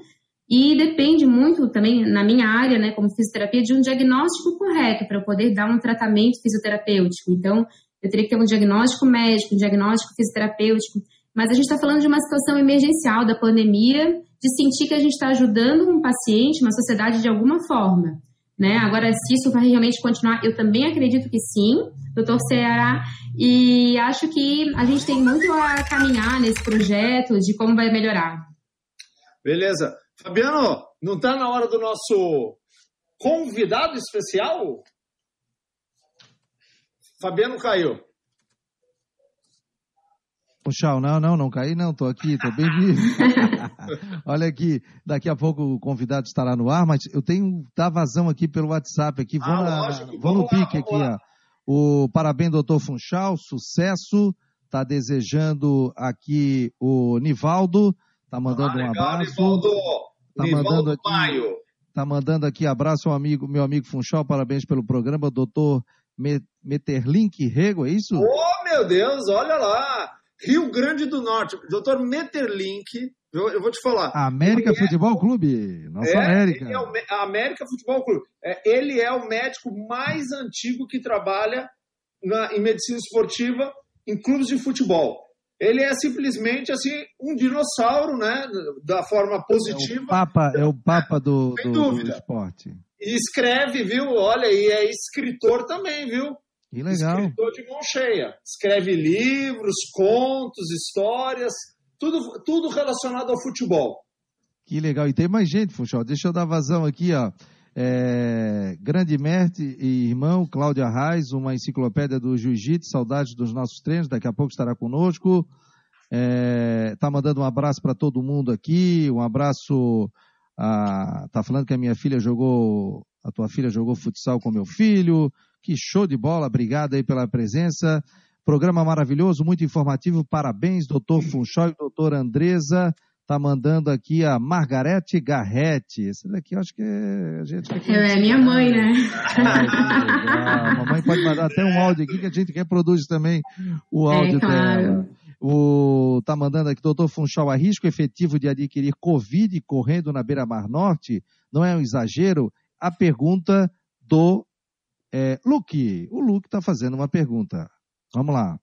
e depende muito também, na minha área, né, como fisioterapia, de um diagnóstico correto para eu poder dar um tratamento fisioterapêutico. Então, eu teria que ter um diagnóstico médico, um diagnóstico fisioterapêutico, mas a gente está falando de uma situação emergencial da pandemia, de sentir que a gente está ajudando um paciente, uma sociedade de alguma forma. Né? Agora, se isso vai realmente continuar, eu também acredito que sim, doutor Ceará, e acho que a gente tem muito a caminhar nesse projeto de como vai melhorar. Beleza. Fabiano, não está na hora do nosso convidado especial? Fabiano caiu. Puxal, não, não, não caí, não, tô aqui, tô bem vivo. Olha aqui, daqui a pouco o convidado estará no ar, mas eu tenho dar vazão aqui pelo WhatsApp aqui, ah, na, lógico, vou no lá, pique aqui, lá. ó. O parabéns, doutor Funchal, sucesso. Tá desejando aqui o Nivaldo, tá mandando ah, legal, um abraço. Nivaldo. Tá Nivaldo mandando aqui, Maio. Tá mandando aqui abraço ao amigo, meu amigo Funchal, parabéns pelo programa, doutor Meterlink Rego, é isso? Oh, meu Deus, olha lá! Rio Grande do Norte, doutor Meterlink, eu, eu vou te falar. América é Futebol é, Clube, nossa é, América. É o, América Futebol Clube. É, ele é o médico mais antigo que trabalha na, em medicina esportiva em clubes de futebol. Ele é simplesmente assim um dinossauro, né, da forma positiva. É o papa, é o papa do, do, do esporte. E escreve, viu? Olha, e é escritor também, viu? Que legal. Escritor de mão cheia. Escreve livros, contos, histórias, tudo, tudo relacionado ao futebol. Que legal. E tem mais gente, Funchal. Deixa eu dar vazão aqui, ó. É, grande mestre e irmão, Cláudia Reis, uma enciclopédia do Jiu-Jitsu, saudades dos nossos treinos, daqui a pouco estará conosco. É, tá mandando um abraço para todo mundo aqui, um abraço. A, tá falando que a minha filha jogou, a tua filha jogou futsal com meu filho. Que show de bola, obrigado aí pela presença. Programa maravilhoso, muito informativo. Parabéns, doutor Funchal e doutor Andresa. Tá mandando aqui a Margarete Garrete. Esse daqui eu acho que é, a gente. Ela é minha mãe, né? Ah, a mamãe pode mandar até um áudio aqui que a gente quer produzir também o é, áudio é, claro. dela. O, tá mandando aqui, doutor Funchal, a risco efetivo de adquirir Covid correndo na beira-mar norte? Não é um exagero? A pergunta do é, Luke. O Luke está fazendo uma pergunta. Vamos lá.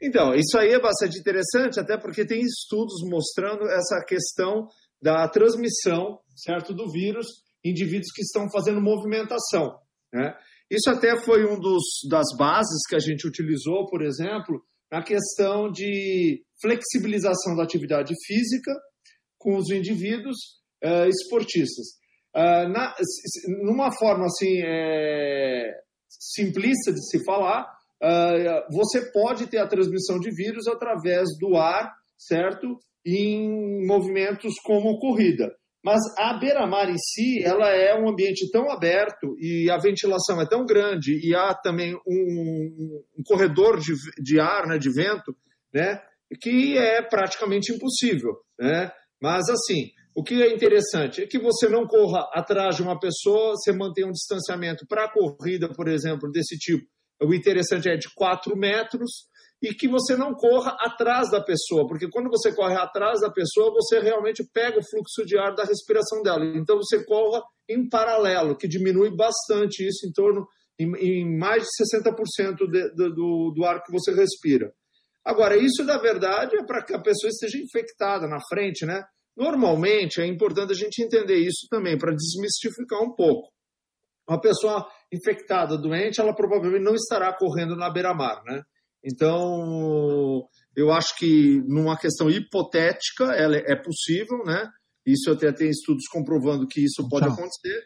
Então, isso aí é bastante interessante, até porque tem estudos mostrando essa questão da transmissão, certo, do vírus em indivíduos que estão fazendo movimentação, né? Isso até foi um dos das bases que a gente utilizou, por exemplo, na questão de flexibilização da atividade física com os indivíduos uh, esportistas. Uh, na, numa forma assim é, simplista de se falar, você pode ter a transmissão de vírus através do ar, certo? Em movimentos como corrida. Mas a beira-mar em si, ela é um ambiente tão aberto e a ventilação é tão grande e há também um, um corredor de, de ar, né, de vento, né, que é praticamente impossível, né? Mas assim, o que é interessante é que você não corra atrás de uma pessoa, você mantenha um distanciamento para corrida, por exemplo, desse tipo. O interessante é de 4 metros e que você não corra atrás da pessoa, porque quando você corre atrás da pessoa, você realmente pega o fluxo de ar da respiração dela. Então você corra em paralelo, que diminui bastante isso em torno em, em mais de 60% de, de, do, do ar que você respira. Agora, isso na verdade é para que a pessoa esteja infectada na frente, né? Normalmente, é importante a gente entender isso também, para desmistificar um pouco. Uma pessoa infectada, doente, ela provavelmente não estará correndo na beira-mar, né? Então, eu acho que numa questão hipotética, ela é possível, né? Isso até tem estudos comprovando que isso pode Tchau. acontecer,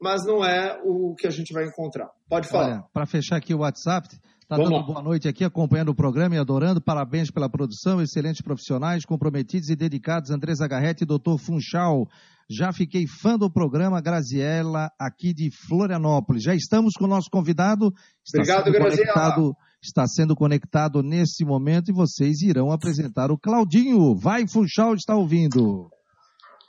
mas não é o que a gente vai encontrar. Pode falar. Para fechar aqui o WhatsApp, Está dando lá. boa noite aqui, acompanhando o programa e adorando. Parabéns pela produção, excelentes profissionais, comprometidos e dedicados. Andrés Agarrete e Dr. Funchal. Já fiquei fã do programa, Graziella, aqui de Florianópolis. Já estamos com o nosso convidado. Está Obrigado, Graziella. Está sendo conectado nesse momento e vocês irão apresentar o Claudinho. Vai, Funchal, está ouvindo.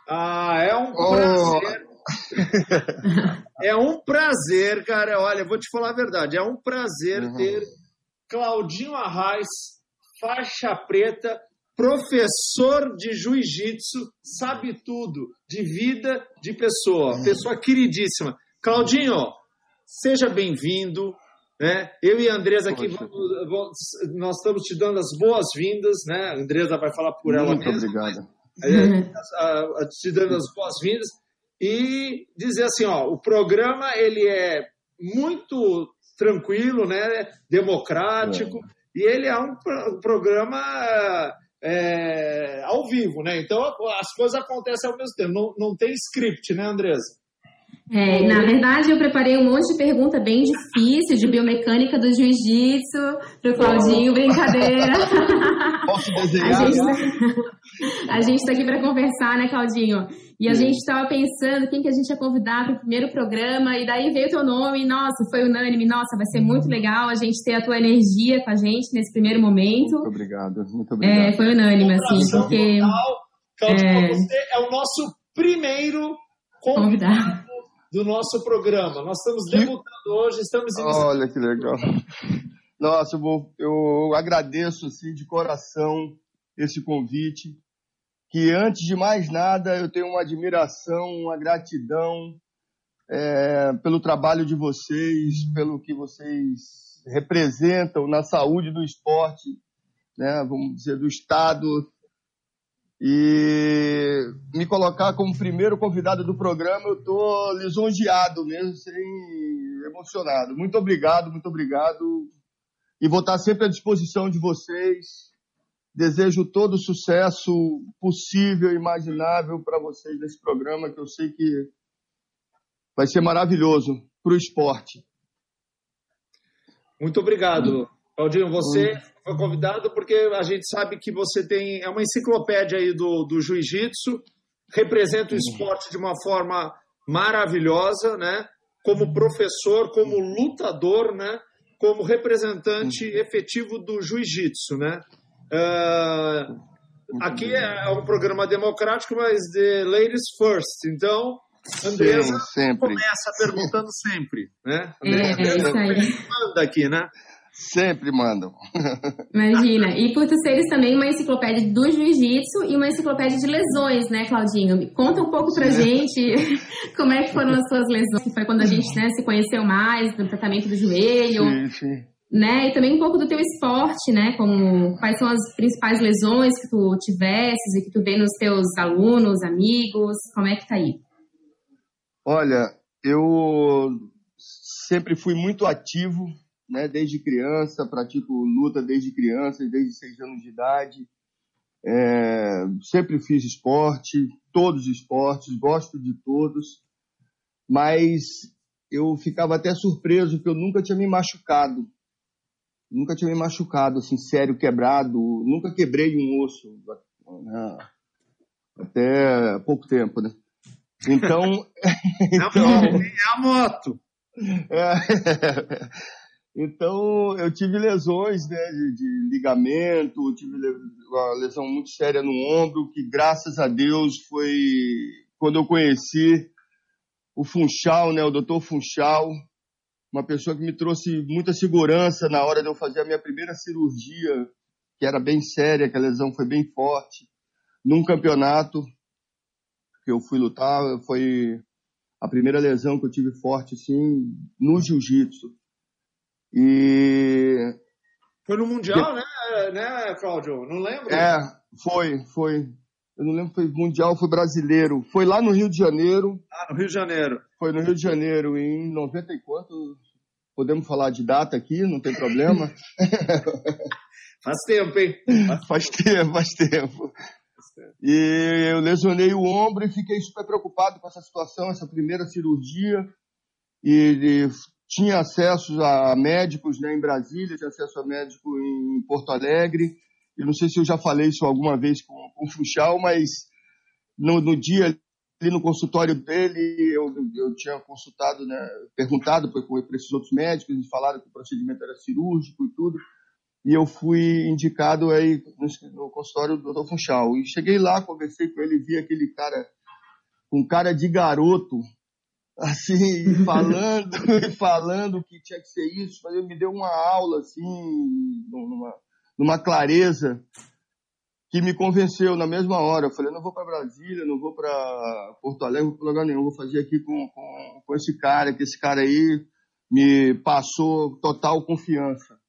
Ah, é um prazer. é um prazer, cara. Olha, vou te falar a verdade. É um prazer uhum. ter Claudinho Arraes, faixa preta, professor de jiu-jitsu, sabe tudo de vida de pessoa, uhum. pessoa queridíssima. Claudinho, seja bem-vindo. Né? Eu e a Andresa aqui, vamos, vamos, nós estamos te dando as boas-vindas. Né? A Andresa vai falar por Muito ela mesma. Muito obrigado. É, te dando as boas-vindas e dizer assim, ó, o programa ele é muito tranquilo, né, democrático é. e ele é um programa é, ao vivo, né? Então as coisas acontecem ao mesmo tempo. Não, não tem script, né, Andresa? É, na verdade, eu preparei um monte de pergunta bem difícil de biomecânica do jiu-jitsu para o Claudinho, brincadeira. Posso desenhar? A gente está aqui para conversar, né, Claudinho? E a gente estava pensando quem que a gente ia convidar para o primeiro programa, e daí veio o teu nome, nossa, foi unânime, nossa, vai ser muito legal a gente ter a tua energia com a gente nesse primeiro momento. Muito obrigado, muito obrigado. É, foi unânime, assim, porque... Claudinho, é... você é o nosso primeiro convidado do nosso programa. Nós estamos debutando hoje, estamos iniciando. Olha que legal. Nossa, eu, vou, eu agradeço assim, de coração esse convite. Que antes de mais nada eu tenho uma admiração, uma gratidão é, pelo trabalho de vocês, pelo que vocês representam na saúde do esporte, né, vamos dizer, do Estado, e me colocar como primeiro convidado do programa, eu estou lisonjeado mesmo, sem emocionado. Muito obrigado, muito obrigado. E vou estar sempre à disposição de vocês. Desejo todo o sucesso possível e imaginável para vocês nesse programa, que eu sei que vai ser maravilhoso para o esporte. Muito obrigado. Claudinho, você foi convidado porque a gente sabe que você tem é uma enciclopédia aí do, do jiu-jitsu, representa o esporte de uma forma maravilhosa, né? Como professor, como lutador, né? Como representante efetivo do jiu-jitsu, né? Uh, aqui é um programa democrático, mas de ladies first. Então, Andresa começa perguntando sempre, né? Andresa, é, é isso aí. manda aqui, né? Sempre mandam. Imagina. E por tu seres também uma enciclopédia do jiu-jitsu e uma enciclopédia de lesões, né, Claudinho? Conta um pouco pra gente como é que foram as suas lesões, que foi quando a gente né, se conheceu mais, do tratamento do joelho. Sim, sim. Né? E também um pouco do teu esporte, né? Como quais são as principais lesões que tu tivesses e que tu vê nos teus alunos, amigos, como é que tá aí? Olha, eu sempre fui muito ativo né, desde criança, pratico luta desde criança, desde seis anos de idade. É, sempre fiz esporte, todos os esportes, gosto de todos, mas eu ficava até surpreso que eu nunca tinha me machucado. Nunca tinha me machucado, assim, sério, quebrado. Nunca quebrei um osso. Né, até pouco tempo, né? Então. então é a moto! É, então, eu tive lesões né, de, de ligamento, tive uma lesão muito séria no ombro, que graças a Deus foi quando eu conheci o Funchal, né, o doutor Funchal, uma pessoa que me trouxe muita segurança na hora de eu fazer a minha primeira cirurgia, que era bem séria, que a lesão foi bem forte, num campeonato que eu fui lutar, foi a primeira lesão que eu tive forte, assim, no jiu-jitsu. E. Foi no Mundial, né, né, Cláudio? Não lembro? É, foi, foi. Eu não lembro, foi Mundial, foi brasileiro. Foi lá no Rio de Janeiro. Ah, no Rio de Janeiro. Foi no Rio de Janeiro, em 90 e quanto? Podemos falar de data aqui, não tem problema. faz tempo, hein? Faz, tempo, faz tempo. E eu lesionei o ombro e fiquei super preocupado com essa situação, essa primeira cirurgia. E tinha acesso a médicos né, em Brasília, tinha acesso a médico em Porto Alegre. Eu não sei se eu já falei isso alguma vez com, com o Funchal, mas no, no dia ali no consultório dele, eu, eu tinha consultado, né, perguntado para esses outros médicos, eles falaram que o procedimento era cirúrgico e tudo, e eu fui indicado aí no, no consultório do Dr. Funchal. E cheguei lá, conversei com ele, vi aquele cara, um cara de garoto, assim, falando e falando que tinha que ser isso, mas ele me deu uma aula, assim, numa, numa clareza que me convenceu na mesma hora. Eu falei, não vou para Brasília, não vou para Porto Alegre, não vou para lugar nenhum, vou fazer aqui com, com, com esse cara, que esse cara aí me passou total confiança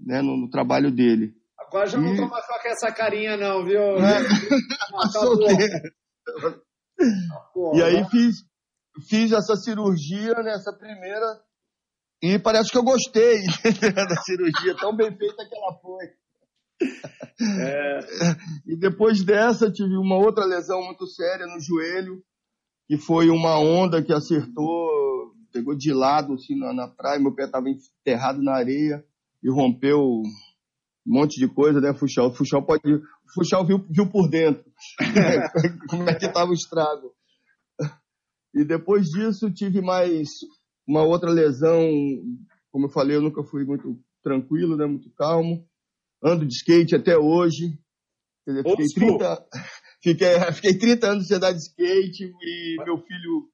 né, no, no trabalho dele. Agora já e... não toma com essa carinha não, viu? Não, e aí fiz, fiz essa cirurgia nessa primeira e parece que eu gostei da cirurgia, tão bem feita que ela foi. É. E depois dessa tive uma outra lesão muito séria no joelho, que foi uma onda que acertou, pegou de lado assim na, na praia, meu pé estava enterrado na areia e rompeu um monte de coisa, né, Fuxal? O Fuxal pode. O Fuxal viu, viu por dentro como é que estava o estrago. E depois disso tive mais uma outra lesão, como eu falei, eu nunca fui muito tranquilo, né, muito calmo. Ando de skate até hoje. Dizer, fiquei, 30, fiquei, fiquei 30 anos sem andar de skate e meu filho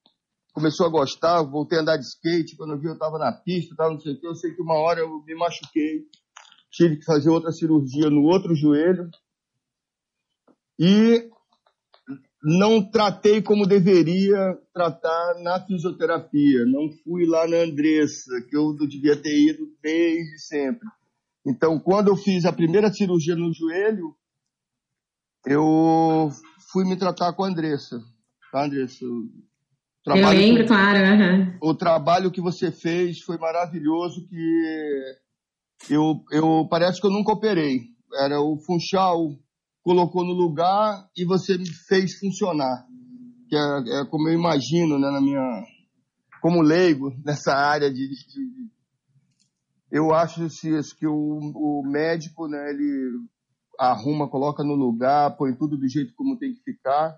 começou a gostar, voltei a andar de skate. Quando eu vi, eu estava na pista, tava não sei o que. Eu sei que uma hora eu me machuquei, tive que fazer outra cirurgia no outro joelho. E não tratei como deveria tratar na fisioterapia. Não fui lá na Andressa, que eu devia ter ido desde sempre. Então, quando eu fiz a primeira cirurgia no joelho, eu fui me tratar com a Andressa. Tá, Andressa? eu lembro, que, claro. Uhum. O trabalho que você fez foi maravilhoso, que eu, eu parece que eu nunca operei. Era o Funchal colocou no lugar e você me fez funcionar. Que é, é como eu imagino, né, na minha como leigo nessa área de, de eu acho que o, o médico, né, ele arruma, coloca no lugar, põe tudo do jeito como tem que ficar.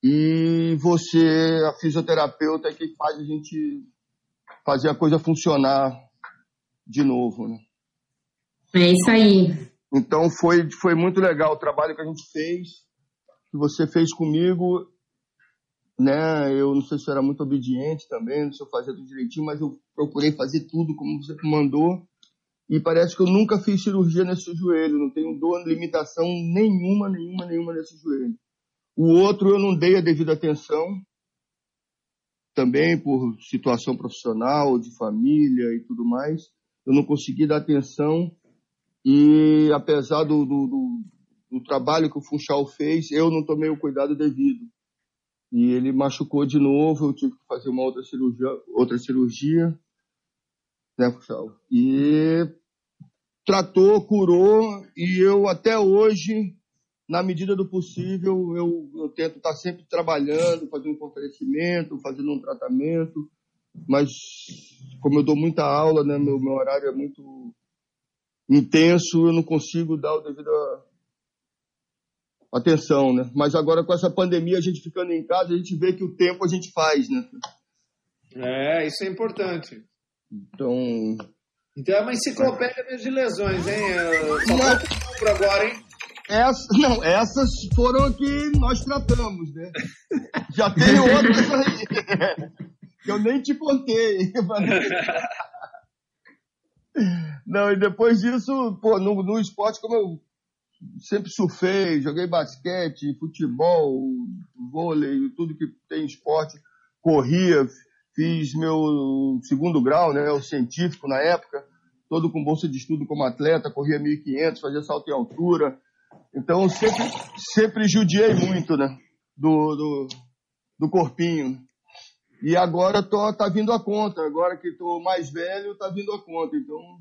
E você, a fisioterapeuta, é que faz a gente fazer a coisa funcionar de novo, né? É isso aí. Então foi, foi muito legal o trabalho que a gente fez, que você fez comigo, né? Eu não sei se eu era muito obediente também, não sei se eu fazia tudo direitinho, mas eu procurei fazer tudo como você mandou. E parece que eu nunca fiz cirurgia nesse joelho, não tenho dor, limitação nenhuma, nenhuma, nenhuma nesse joelho. O outro eu não dei a devida atenção, também por situação profissional, de família e tudo mais. Eu não consegui dar atenção e apesar do, do, do, do trabalho que o Funchal fez, eu não tomei o cuidado devido. E ele machucou de novo, eu tive que fazer uma outra cirurgia, outra cirurgia, né, Funchal? E tratou, curou, e eu até hoje, na medida do possível, eu, eu tento estar sempre trabalhando, fazendo um fortalecimento, fazendo um tratamento, mas como eu dou muita aula, né, meu, meu horário é muito intenso, eu não consigo dar o devido atenção, né? Mas agora com essa pandemia, a gente ficando em casa, a gente vê que o tempo a gente faz, né? É, isso é importante. Então... Então é uma enciclopédia de lesões, hein? Só não. agora, hein? Essa, não, essas foram que nós tratamos, né? Já tem outras aí. que eu nem te contei. Não, e depois disso, pô, no, no esporte, como eu sempre surfei, joguei basquete, futebol, vôlei, tudo que tem esporte, corria, fiz meu segundo grau, né, o científico na época, todo com bolsa de estudo como atleta, corria 1.500, fazia salto em altura. Então, sempre, sempre judiei muito, né, do, do, do corpinho. E agora tô, tá vindo a conta. Agora que estou mais velho, tá vindo a conta. Então,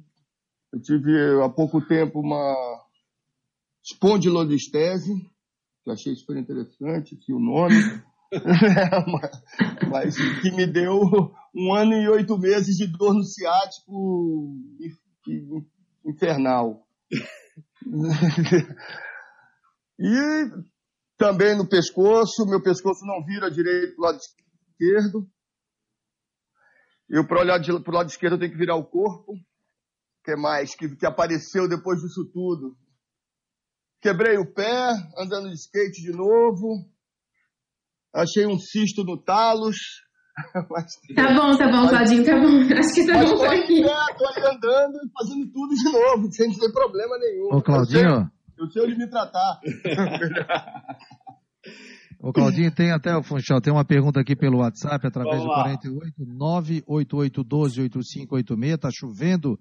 eu tive há pouco tempo uma espondilolistese, que eu achei super interessante, assim, o nome. mas que me deu um ano e oito meses de dor no ciático infernal. e também no pescoço, meu pescoço não vira direito para o lado esquerdo. Eu, para olhar para o lado esquerdo, eu tenho que virar o corpo. O que mais? Que, que apareceu depois disso tudo? Quebrei o pé, andando de skate de novo. Achei um cisto no talos. Mas, tá bom, tá bom, Claudinho, tá bom. Acho que tá bom por aqui. Estou ali andando e fazendo tudo de novo, sem ter problema nenhum. Ô, Claudinho. Eu sei, eu sei onde me tratar. Ô Claudinho, tem até o Funchal, tem uma pergunta aqui pelo WhatsApp, através do 48 988 12 8586, tá chovendo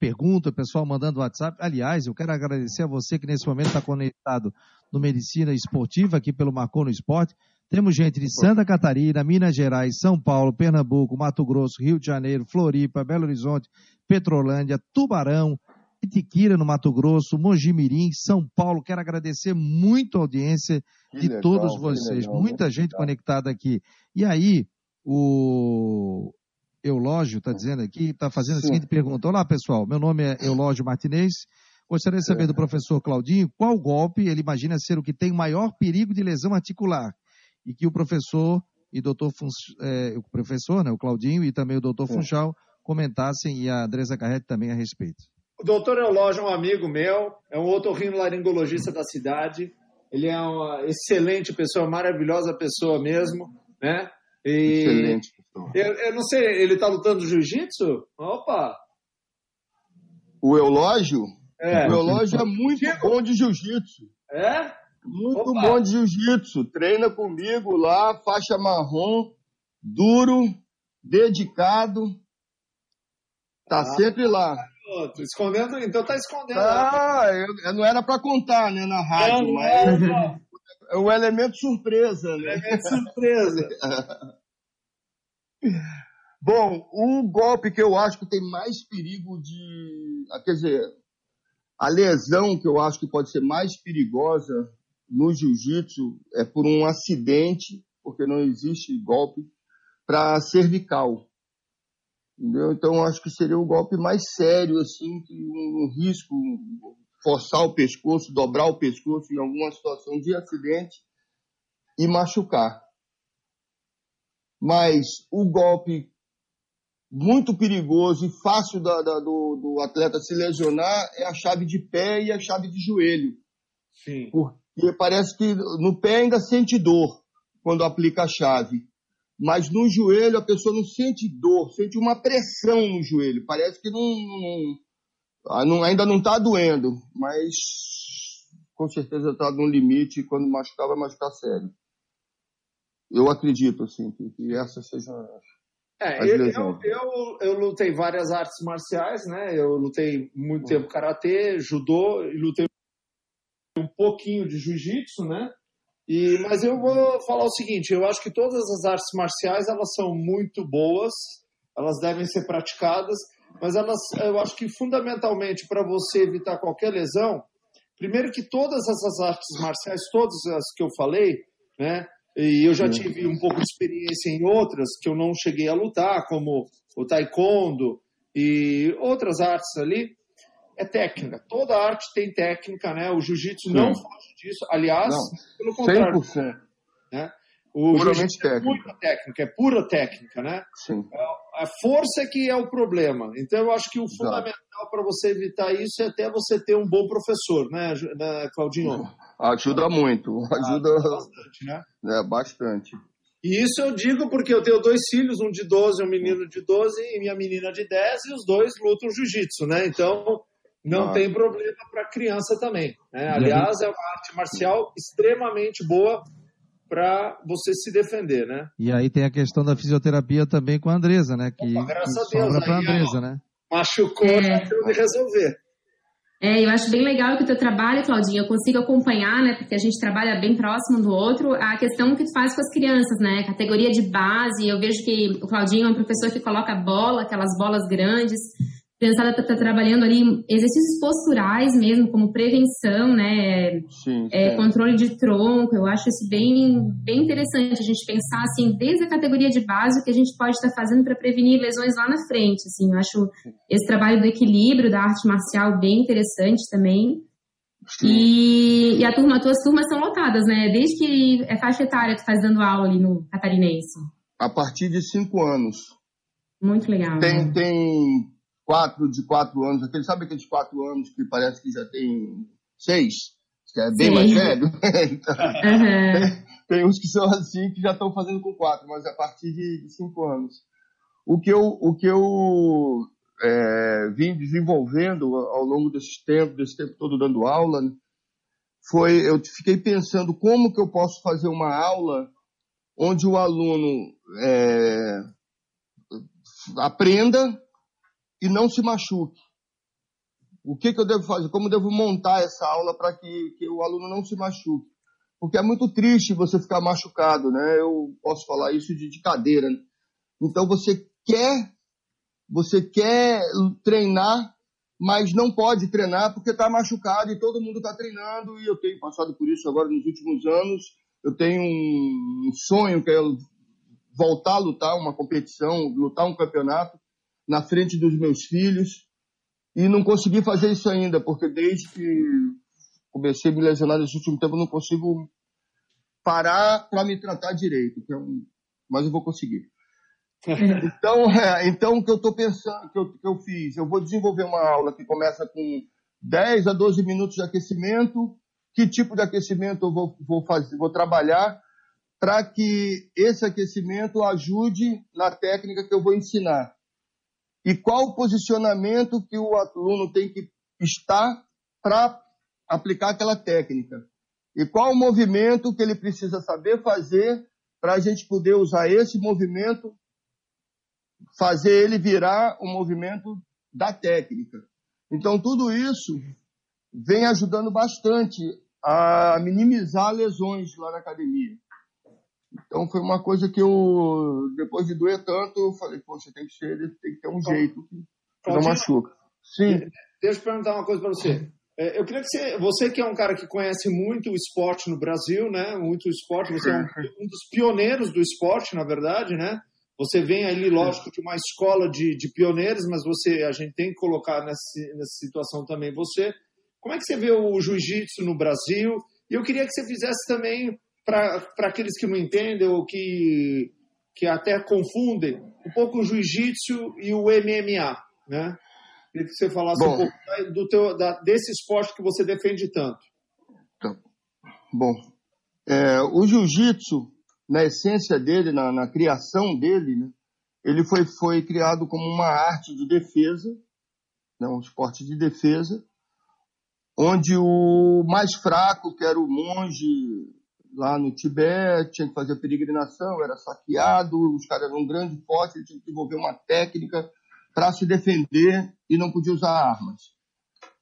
pergunta, pessoal mandando WhatsApp. Aliás, eu quero agradecer a você que nesse momento está conectado no Medicina Esportiva, aqui pelo Marcou no Esporte. Temos gente de Santa Catarina, Minas Gerais, São Paulo, Pernambuco, Mato Grosso, Rio de Janeiro, Floripa, Belo Horizonte, Petrolândia, Tubarão, Itiquira, no Mato Grosso, Mojimirim, São Paulo. Quero agradecer muito a audiência Que de legal, todos vocês. legal, Muita gente obrigado. conectada aqui. E aí, o Eulógio está dizendo aqui, está fazendo a seguinte pergunta. Olá, pessoal. Meu nome é Eulógio Martinez. Gostaria de saber do professor Claudinho qual golpe ele imagina ser o que tem maior perigo de lesão articular e que o professor e doutor Fun, eh, o professor, né, o Claudinho e também o doutor. Funchal comentassem e a Andresa Carretti também a respeito. O doutor Eulógio é um amigo meu, é um otorrinolaringologista da cidade. Ele é uma excelente pessoa, maravilhosa pessoa mesmo, né? E Excelente, pessoal. Eu, eu não sei, ele tá lutando jiu-jitsu? Opa! O Eulógio, É. o Eulógio é muito bom de jiu-jitsu. É? Muito Opa. bom de jiu-jitsu. Treina comigo lá, faixa marrom, duro, dedicado. Tá Ah. sempre lá. Escondendo, então tá escondendo. Ah, eu, não era pra contar, né, na rádio, não mas é, não. é o elemento surpresa, né? É surpresa. Bom, o golpe que eu acho que tem mais perigo de. ah, Quer dizer, a lesão que eu acho que pode ser mais perigosa no jiu-jitsu é por um acidente, porque não existe golpe, para cervical. Entendeu? Então, acho que seria o golpe mais sério, assim, que um, um risco, forçar o pescoço, dobrar o pescoço em alguma situação de acidente e machucar. Mas o golpe muito perigoso e fácil da- da- do, do atleta se lesionar é a chave de pé e a chave de joelho. Sim. Porque parece que no pé ainda sente dor quando aplica a chave. Mas no joelho a pessoa não sente dor, sente uma pressão no joelho. Parece que não, não- ainda não está doendo, mas com certeza está no limite e quando machucar vai machucar sério. Eu acredito assim que, que essa seja É, eu, eu, eu, eu lutei várias artes marciais, né? Eu lutei muito tempo karatê, judô, e lutei um pouquinho de jiu-jitsu, né? E, mas eu vou falar o seguinte, eu acho que todas as artes marciais elas são muito boas, elas devem ser praticadas, mas elas, eu acho que fundamentalmente para você evitar qualquer lesão, primeiro que todas essas artes marciais, todas as que eu falei, né? E eu já tive um pouco de experiência em outras que eu não cheguei a lutar, como o taekwondo e outras artes ali. É técnica. Toda arte tem técnica, né? O jiu-jitsu não foge disso. Aliás, Não, pelo contrário, 100%. né? O Puramente jiu-jitsu é técnica. muita técnica, é pura técnica, né? Sim. A força é que é o problema. Então, eu acho que o fundamental para você evitar isso é até você ter um bom professor, né, né Claudinho? Ajuda muito, ajuda Bastante, né? né, bastante. E isso eu digo porque eu tenho dois filhos, um de 12 e um menino de 12 e minha menina de 10 e os dois lutam jiu-jitsu, né? Então não Ah. tem problema para criança também. Né? Aliás, é uma arte marcial extremamente boa para você se defender, né? E aí tem a questão da fisioterapia também com a Andresa, né? Que, Opa, graças que a Deus, para aí, Andresa, ó. né? Machucou, É. já de resolver. É, eu acho bem legal que o teu trabalho, Claudinha, eu consigo acompanhar, né? Porque a gente trabalha bem próximo do outro, a questão que tu faz com as crianças, né? Categoria de base, eu vejo que o Claudinho é um professor que coloca bola, aquelas bolas grandes. Criançada tá, tá trabalhando ali exercícios posturais mesmo, como prevenção, né? Sim, É, controle de tronco, eu acho isso bem, bem interessante a gente pensar assim, desde a categoria de base, o que a gente pode estar fazendo para prevenir lesões lá na frente. Assim, eu acho esse trabalho do equilíbrio da arte marcial bem interessante também. E, e a turma, tuas turmas são lotadas, né? Desde que é faixa etária tu faz dando aula ali no Catarinense. A partir de cinco anos. Muito legal. Tem, né? tem quatro de quatro anos, aquele, sabe aqueles quatro anos que parece que já tem seis? Que é bem Sim. mais velho? Então, Aham. tem uns que são assim que já estão fazendo com quatro, mas a partir de, de cinco anos. O que eu, o que eu é, vim desenvolvendo ao longo desse tempo, desse tempo todo dando aula, foi eu fiquei pensando como que eu posso fazer uma aula onde o aluno é, aprenda e não se machuque. O que, que eu devo fazer? Como devo montar essa aula para que, que o aluno não se machuque? Porque é muito triste você ficar machucado, né? Eu posso falar isso de, de cadeira. Né? Então você quer, você quer treinar mas não pode treinar porque está machucado e todo mundo está treinando e eu tenho passado por isso agora nos últimos anos. Eu tenho um sonho que é voltar a lutar uma competição, lutar um campeonato na frente dos meus filhos e não consegui fazer isso ainda porque desde que comecei a me lesionar nesse último tempo eu não consigo parar para me tratar direito, um... mas eu vou conseguir. Então, é, então o que eu estou pensando, que eu, que eu fiz, eu vou desenvolver uma aula que começa com 10 a 12 minutos de aquecimento. Que tipo de aquecimento eu vou, vou fazer, vou trabalhar para que esse aquecimento ajude na técnica que eu vou ensinar. E qual o posicionamento que o aluno tem que estar para aplicar aquela técnica. E qual o movimento que ele precisa saber fazer para a gente poder usar esse movimento fazer ele virar o movimento da técnica. Então, tudo isso vem ajudando bastante a minimizar lesões lá na academia. Então, foi uma coisa que eu, depois de doer tanto, eu falei, poxa, tem que ser, tem que ter um jeito que não machuca. Sim. Deixa eu perguntar uma coisa para você. É, eu queria que você, você que é um cara que conhece muito o esporte no Brasil, né? Muito esporte, você é um, um dos pioneiros do esporte, na verdade, né? Você vem ali, lógico, de uma escola de, de pioneiros, mas você, a gente tem que colocar nessa, nessa situação também você. Como é que você vê o jiu-jitsu no Brasil? E eu queria que você fizesse também, para aqueles que não entendem ou que, que até confundem, um pouco o jiu-jitsu e o MMA, né? Queria que você falasse Bom, um pouco do teu, da, desse esporte que você defende tanto. Tá. Bom, é, o jiu-jitsu na essência dele, na, na criação dele, né, ele foi, foi criado como uma arte de defesa, né, um esporte de defesa, onde o mais fraco, que era o monge lá no Tibete, tinha que fazer peregrinação, era saqueado, os caras eram grandes fortes, ele tinha que desenvolver uma técnica para se defender e não podia usar armas.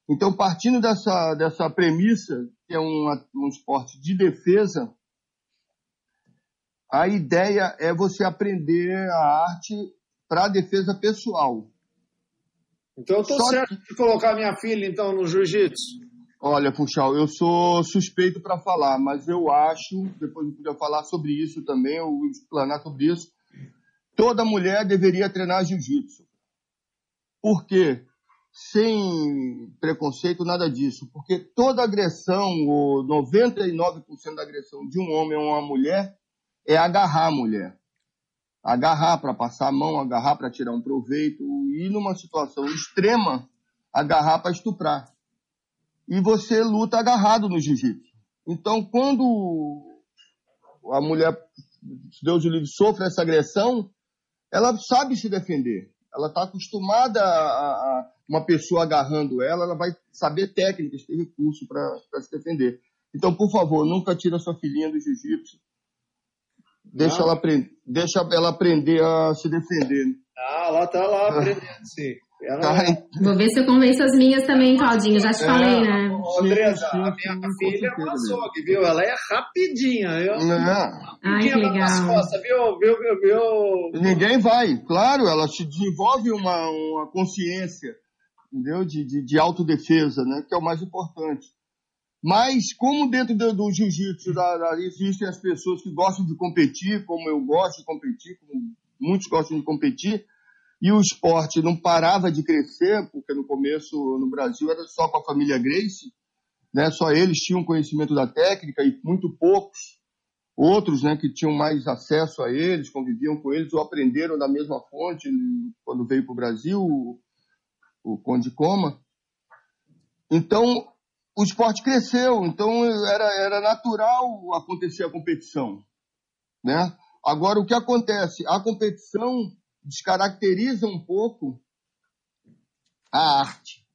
Então, partindo dessa, dessa premissa, que é um, um esporte de defesa, a ideia é você aprender a arte para defesa pessoal. Então eu estou certo que... de colocar minha filha então no jiu-jitsu. Olha, Funchal, eu sou suspeito para falar, mas eu acho, depois eu podia falar sobre isso também, ou explanar sobre isso, toda mulher deveria treinar jiu-jitsu. Por quê? Sem preconceito, nada disso. Porque toda agressão, ou 99% da agressão de um homem ou uma mulher, é agarrar a mulher. Agarrar para passar a mão, agarrar para tirar um proveito, e numa situação extrema, agarrar para estuprar. E você luta agarrado no jiu-jitsu. Então, quando a mulher, Deus o livre, sofre essa agressão, ela sabe se defender. Ela está acostumada a, a, uma pessoa agarrando ela, ela vai saber técnicas, ter recurso para se defender. Então, por favor, nunca tira sua filhinha do jiu-jitsu Deixa ela, deixa ela aprender a se defender. Ah, ela tá lá aprendendo, sim. Ela... Tá, Vou ver se eu convenço as minhas também, Claudinho. Já te é, falei, né? Andressa, a minha filha é uma açougue, viu? Ela é rapidinha. Eu... Não. Ai, que legal. Costas, viu? Viu, viu, viu? Ninguém vai. Claro, ela se desenvolve uma, uma consciência entendeu? De, de, de autodefesa, né? que é o mais importante. Mas como dentro do, do jiu-jitsu existem as pessoas que gostam de competir, como eu gosto de competir, como muitos gostam de competir, e o esporte não parava de crescer, porque no começo no Brasil era só com a família Grace, né? só eles tinham conhecimento da técnica e muito poucos outros né, que tinham mais acesso a eles, conviviam com eles ou aprenderam da mesma fonte quando veio para o Brasil, o Conde Coma. Então, o esporte cresceu, então era, era natural acontecer a competição. Né? Agora, o que acontece? A competição descaracteriza um pouco a arte.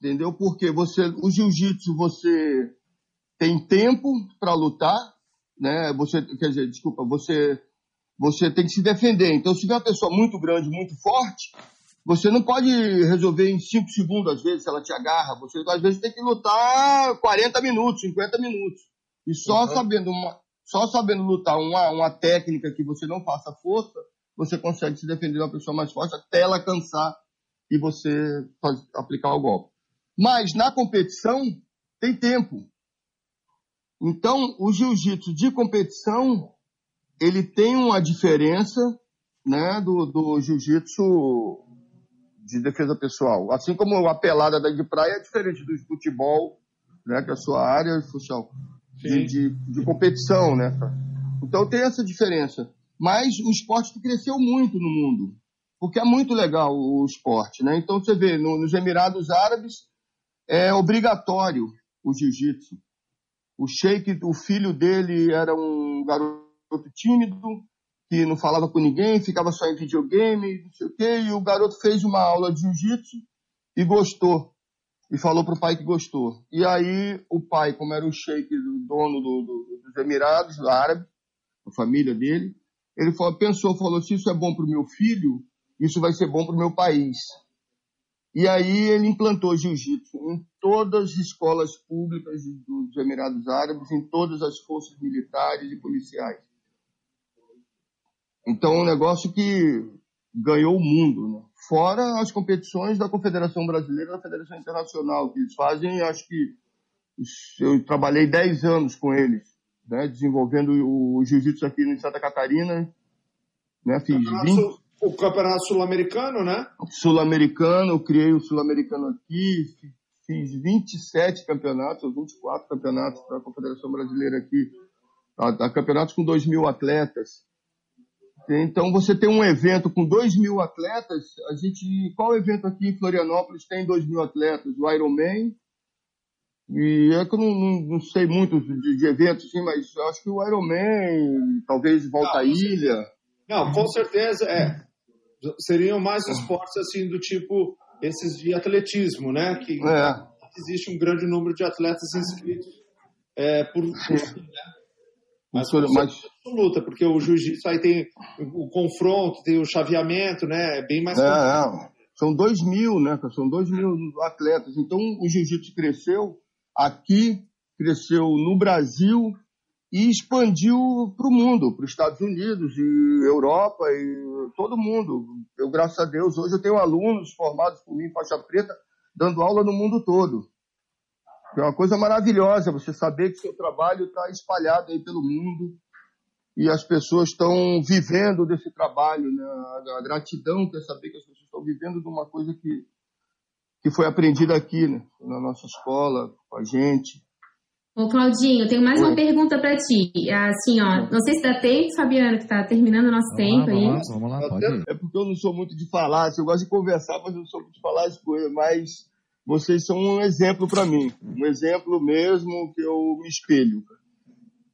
Entendeu? Porque você, o jiu-jitsu você tem tempo para lutar, né? Você, quer dizer, desculpa, você você tem que se defender. Então, se tiver uma pessoa muito grande, muito forte, você não pode resolver em 5 segundos, às vezes, se ela te agarra. Você, às vezes, tem que lutar 40 minutos, 50 minutos. E só, uhum. sabendo, uma, só sabendo lutar uma, uma técnica que você não faça força, você consegue se defender de uma pessoa mais forte até ela cansar e você aplicar o golpe. Mas na competição tem tempo. Então, o jiu-jitsu de competição, ele tem uma diferença né, do, do jiu-jitsu de defesa pessoal. Assim como a pelada da de praia é diferente do futebol, né, que é a sua área, Fuxão, de, de, de, competição, né? Então tem essa diferença. Mas o esporte cresceu muito no mundo, porque é muito legal o esporte, né? Então você vê, no, nos Emirados Árabes é obrigatório o jiu-jitsu. O Sheik, o filho dele era um garoto tímido, que não falava com ninguém, ficava só em videogame, não sei o quê, e o garoto fez uma aula de jiu-jitsu e gostou. E falou pro pai que gostou. E aí o pai, como era o sheik, o dono do, do, dos Emirados Árabes, a família dele, ele falou, pensou, falou, se isso é bom pro meu filho, isso vai ser bom pro meu país. E aí ele implantou jiu-jitsu em todas as escolas públicas dos Emirados Árabes, em todas as forças militares e policiais. Então, um negócio que ganhou o mundo, né? Fora as competições da Confederação Brasileira e da Federação Internacional, que eles fazem, acho que eu trabalhei 10 anos com eles, né? desenvolvendo o jiu-jitsu aqui em Santa Catarina, né? Fiz 20... O Campeonato Sul-Americano, né? Sul-Americano, criei o Sul-Americano aqui, fiz 27 campeonatos, ou 24 campeonatos para a Confederação Brasileira aqui, a, a campeonatos com 2 mil atletas, então, você tem um evento com 2 mil atletas. A gente, qual evento aqui em Florianópolis tem 2 mil atletas? O Ironman. E é que eu não, não, não sei muito de, de, eventos, assim, mas acho que o Ironman, talvez Volta à Ilha. Não, com certeza, é. Seriam mais esportes assim do tipo esses de atletismo, né? Que é. existe um grande número de atletas inscritos é, por, por né? Mas, mas... absoluta, porque o jiu-jitsu aí tem o confronto, tem o chaveamento, né? É bem mais. É, é. São dois mil, né? São dois mil atletas. Então o jiu-jitsu cresceu aqui, cresceu no Brasil e expandiu para o mundo, para os Estados Unidos e Europa e todo mundo. Eu, graças a Deus, hoje eu tenho alunos formados por mim, faixa preta, dando aula no mundo todo. É uma coisa maravilhosa você saber que seu trabalho está espalhado aí pelo mundo e as pessoas estão vivendo desse trabalho. Né? A gratidão é saber que as pessoas estão vivendo de uma coisa que, que foi aprendida aqui, né? na nossa escola, com a gente. Ô, Claudinho, tenho mais Oi. uma pergunta para ti. Assim, ó, não sei se dá tempo, Fabiano, que está terminando o nosso vamos tempo lá, aí. Vamos lá, vamos lá, pode ir. É porque eu não sou muito de falar, assim, eu gosto de conversar, mas eu não sou muito de falar as coisas, mas vocês são um exemplo para mim, um exemplo mesmo que eu me espelho.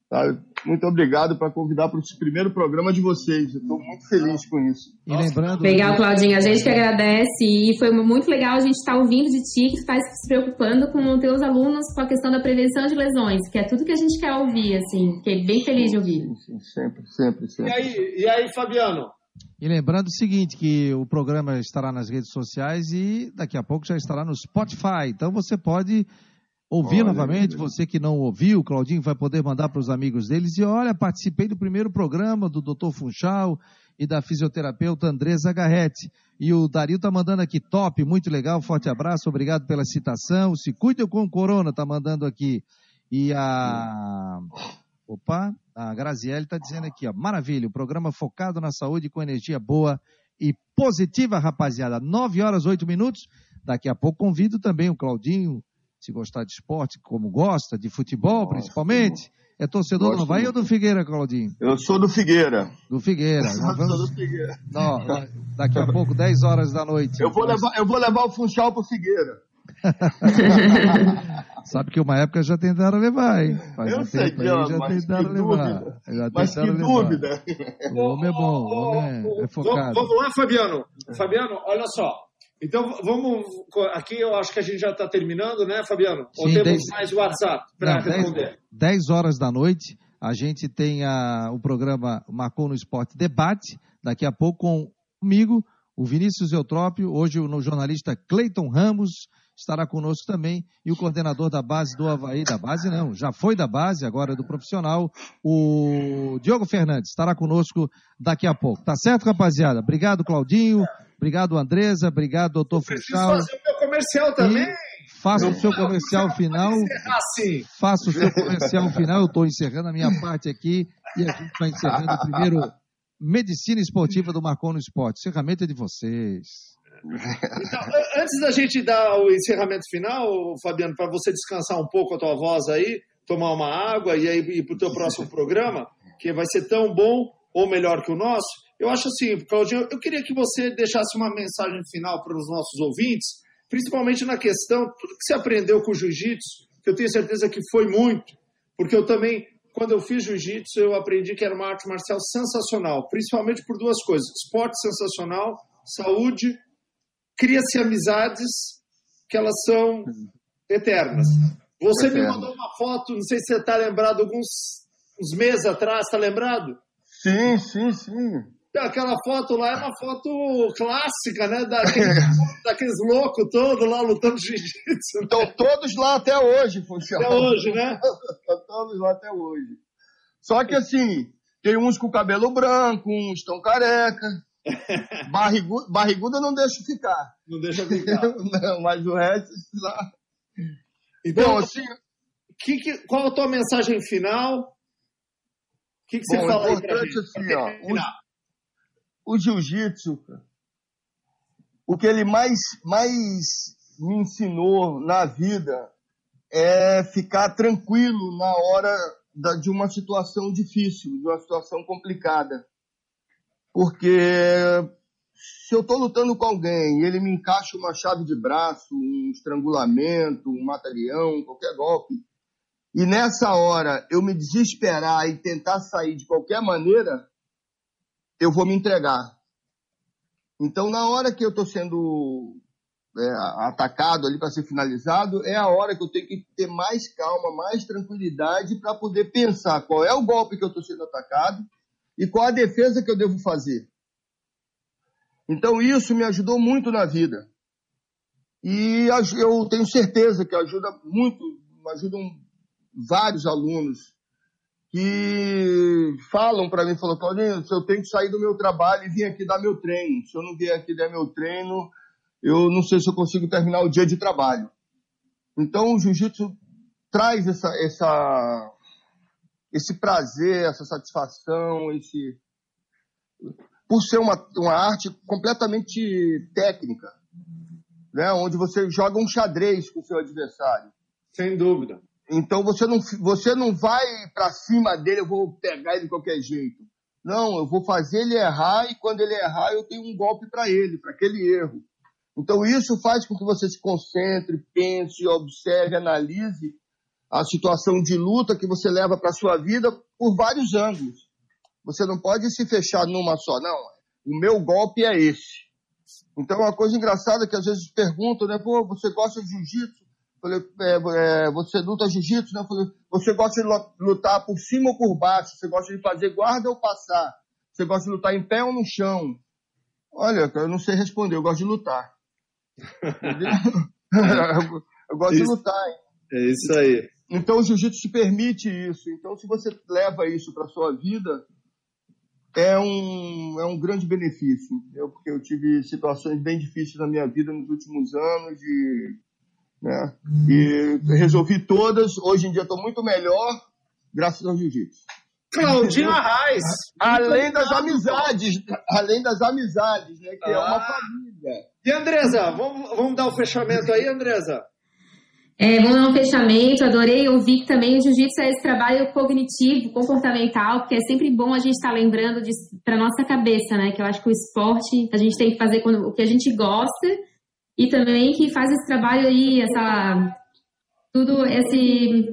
Tá? Muito obrigado por convidar para o primeiro programa de vocês. Eu estou muito feliz com isso. E lembrando. Legal, Claudinha. A gente que agradece. E foi muito legal a gente estar tá ouvindo de ti, que está se preocupando com os teus alunos com a questão da prevenção de lesões, que é tudo que a gente quer ouvir, assim. Fiquei bem feliz de ouvir. Sim, sim, sempre, sempre, sempre. E aí, e aí Fabiano? E lembrando o seguinte, que o programa estará nas redes sociais e daqui a pouco já estará no Spotify. Então você pode ouvir olha, novamente, você que não ouviu, o Claudinho vai poder mandar para os amigos deles. E olha, participei do primeiro programa do Dr. Funchal e da fisioterapeuta Andresa Garretti. E o Dario está mandando aqui, top, muito legal, forte abraço, obrigado pela citação. Se cuide com o corona, está mandando aqui. E a... Opa, a Graziele está dizendo aqui, ó, maravilha, o programa focado na saúde com energia boa e positiva, rapaziada. 9 horas, 8 minutos. Daqui a pouco convido também o Claudinho, se gostar de esporte, como gosta, de futebol Nossa, principalmente. É torcedor do Havaí ou do Figueira, Claudinho? Eu sou do Figueira. Do Figueira. Eu vamos... sou do Figueira. Não, daqui a pouco, 10 horas da noite. Eu vou, levar, eu vou levar o Funchal pro Figueira. Sabe que uma época já tentaram levar, hein? Faz eu um sei que já tentaram levar. Já mas que levar. dúvida. O homem é bom, o homem é, é focado. Vamos lá, Fabiano. Fabiano, olha só. Então, vamos. Aqui eu acho que a gente já está terminando, né, Fabiano? Sim, Ou temos dez... mais WhatsApp para responder? 10 horas da noite, a gente tem a, o programa Marcou no Esporte Debate, daqui a pouco com comigo, o Vinícius Eutrópio, hoje o jornalista Cleiton Ramos, estará conosco também, e o coordenador da base do Havaí, da base não, já foi da base, agora é do profissional, o Diogo Fernandes, estará conosco daqui a pouco. Tá certo, rapaziada? Obrigado, Claudinho. Obrigado, Andresa. Obrigado, doutor Funchal. fazer o meu comercial também. E faça o seu comercial final. Assim. Faça o seu comercial final. Eu estou encerrando a minha parte aqui e a gente vai encerrando o primeiro Medicina Esportiva do Marcon no Esporte. Encerramento é de vocês. Então, antes da gente dar o encerramento final, Fabiano, para você descansar um pouco a tua voz aí, tomar uma água e aí ir para o teu próximo programa, que vai ser tão bom ou melhor que o nosso, eu acho assim, Claudinho, eu queria que você deixasse uma mensagem final para os nossos ouvintes, principalmente na questão, tudo que você aprendeu com o jiu-jitsu, que eu tenho certeza que foi muito, porque eu também, quando eu fiz jiu-jitsu, eu aprendi que era uma arte marcial sensacional, principalmente por duas coisas: esporte sensacional, saúde, cria-se amizades que elas são eternas. Você Eterno. me mandou uma foto, não sei se você está lembrado, alguns uns meses atrás, está lembrado? Sim, sim, sim. Aquela foto lá é uma foto clássica, né? Daqueles, daqueles loucos todos lá lutando jiu-jitsu. Estão todos lá até hoje, Funchal. Até hoje, né? Estão todos lá até hoje. Só que assim, tem uns com cabelo branco, uns estão careca. Barriguda, barriguda não deixa ficar. Não deixa ficar. não, mas o resto lá. Então, Bom, assim. Que, que, qual a tua mensagem final? O que, que você Bom, fala aí pra gente? Assim, ó, o jiu-jitsu, o que ele mais, mais me ensinou na vida é ficar tranquilo na hora da, de uma situação difícil, de uma situação complicada. Porque se eu estou lutando com alguém e ele me encaixa uma chave de braço, um estrangulamento, um mata-leão, qualquer golpe, e nessa hora eu me desesperar e tentar sair de qualquer maneira, eu vou me entregar. Então, na hora que eu estou sendo é, atacado ali para ser finalizado, é a hora que eu tenho que ter mais calma, mais tranquilidade para poder pensar qual é o golpe que eu estou sendo atacado e qual a defesa que eu devo fazer. Então isso me ajudou muito na vida. E eu tenho certeza que ajuda muito, ajudam vários alunos que falam para mim, falam, Claudinho, eu tenho que sair do meu trabalho e vir aqui dar meu treino. Se eu não vier aqui dar meu treino, eu não sei se eu consigo terminar o dia de trabalho. Então o jiu-jitsu traz essa, essa, esse prazer, essa satisfação, esse por ser uma, uma arte completamente técnica, né? onde você joga um xadrez com o seu adversário. Sem dúvida. Então você não, você não vai para cima dele, eu vou pegar ele de qualquer jeito. Não, eu vou fazer ele errar e quando ele errar eu tenho um golpe para ele, para aquele erro. Então isso faz com que você se concentre, pense, observe, analise a situação de luta que você leva para sua vida por vários ângulos. Você não pode se fechar numa só. Não, o meu golpe é esse. Então, uma coisa engraçada que às vezes perguntam, né? Pô, você gosta de jiu-jitsu? Falei, é, é, você luta jiu-jitsu, né? Falei, você gosta de lutar por cima ou por baixo? Você gosta de fazer guarda ou passar? Você gosta de lutar em pé ou no chão? Olha, eu não sei responder, eu gosto de lutar. eu, eu gosto isso, de lutar. Hein? É isso aí. Então o jiu-jitsu te permite isso. Então, se você leva isso para sua vida, é um, é um grande benefício, entendeu? porque eu tive situações bem difíceis na minha vida nos últimos anos e, né, e resolvi todas. Hoje em dia estou muito melhor, graças ao jiu-jitsu. Claudinho Arraes. Além das amizades, além das amizades, né, que ah. é uma ah. família. E Andresa, vamos, vamos dar o fechamento aí, Andresa? É, vamos dar um fechamento. Adorei ouvir que também o jiu-jitsu é esse trabalho cognitivo, comportamental, porque é sempre bom a gente estar tá lembrando para nossa cabeça, né? Que eu acho que o esporte a gente tem que fazer quando, o que a gente gosta e também que faz esse trabalho aí, essa tudo esse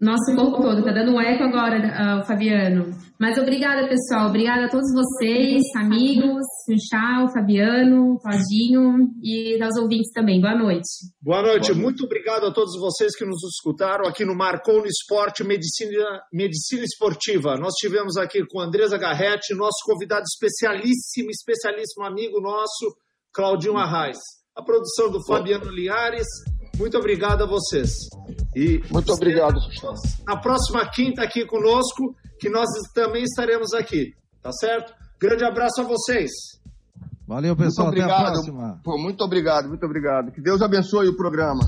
nosso corpo todo. Tá dando um eco agora, uh, Fabiano. Mas obrigada, pessoal. Obrigada a todos vocês, amigos, Funchal, Fabiano, Claudinho e aos ouvintes também. Boa noite. Boa noite. Boa Muito obrigado a todos vocês que nos escutaram aqui no Marcou no Esporte Medicina, Medicina Esportiva. Nós tivemos aqui com Andresa Garretti, nosso convidado especialíssimo, especialíssimo amigo nosso, Claudinho Arraes. A produção do Fabiano Liares. Muito obrigado a vocês. E Muito obrigado, Na próxima quinta aqui conosco que nós também estaremos aqui, tá certo? Grande abraço a vocês. Valeu, pessoal. Até a próxima. Pô, muito obrigado, muito obrigado. Que Deus abençoe o programa.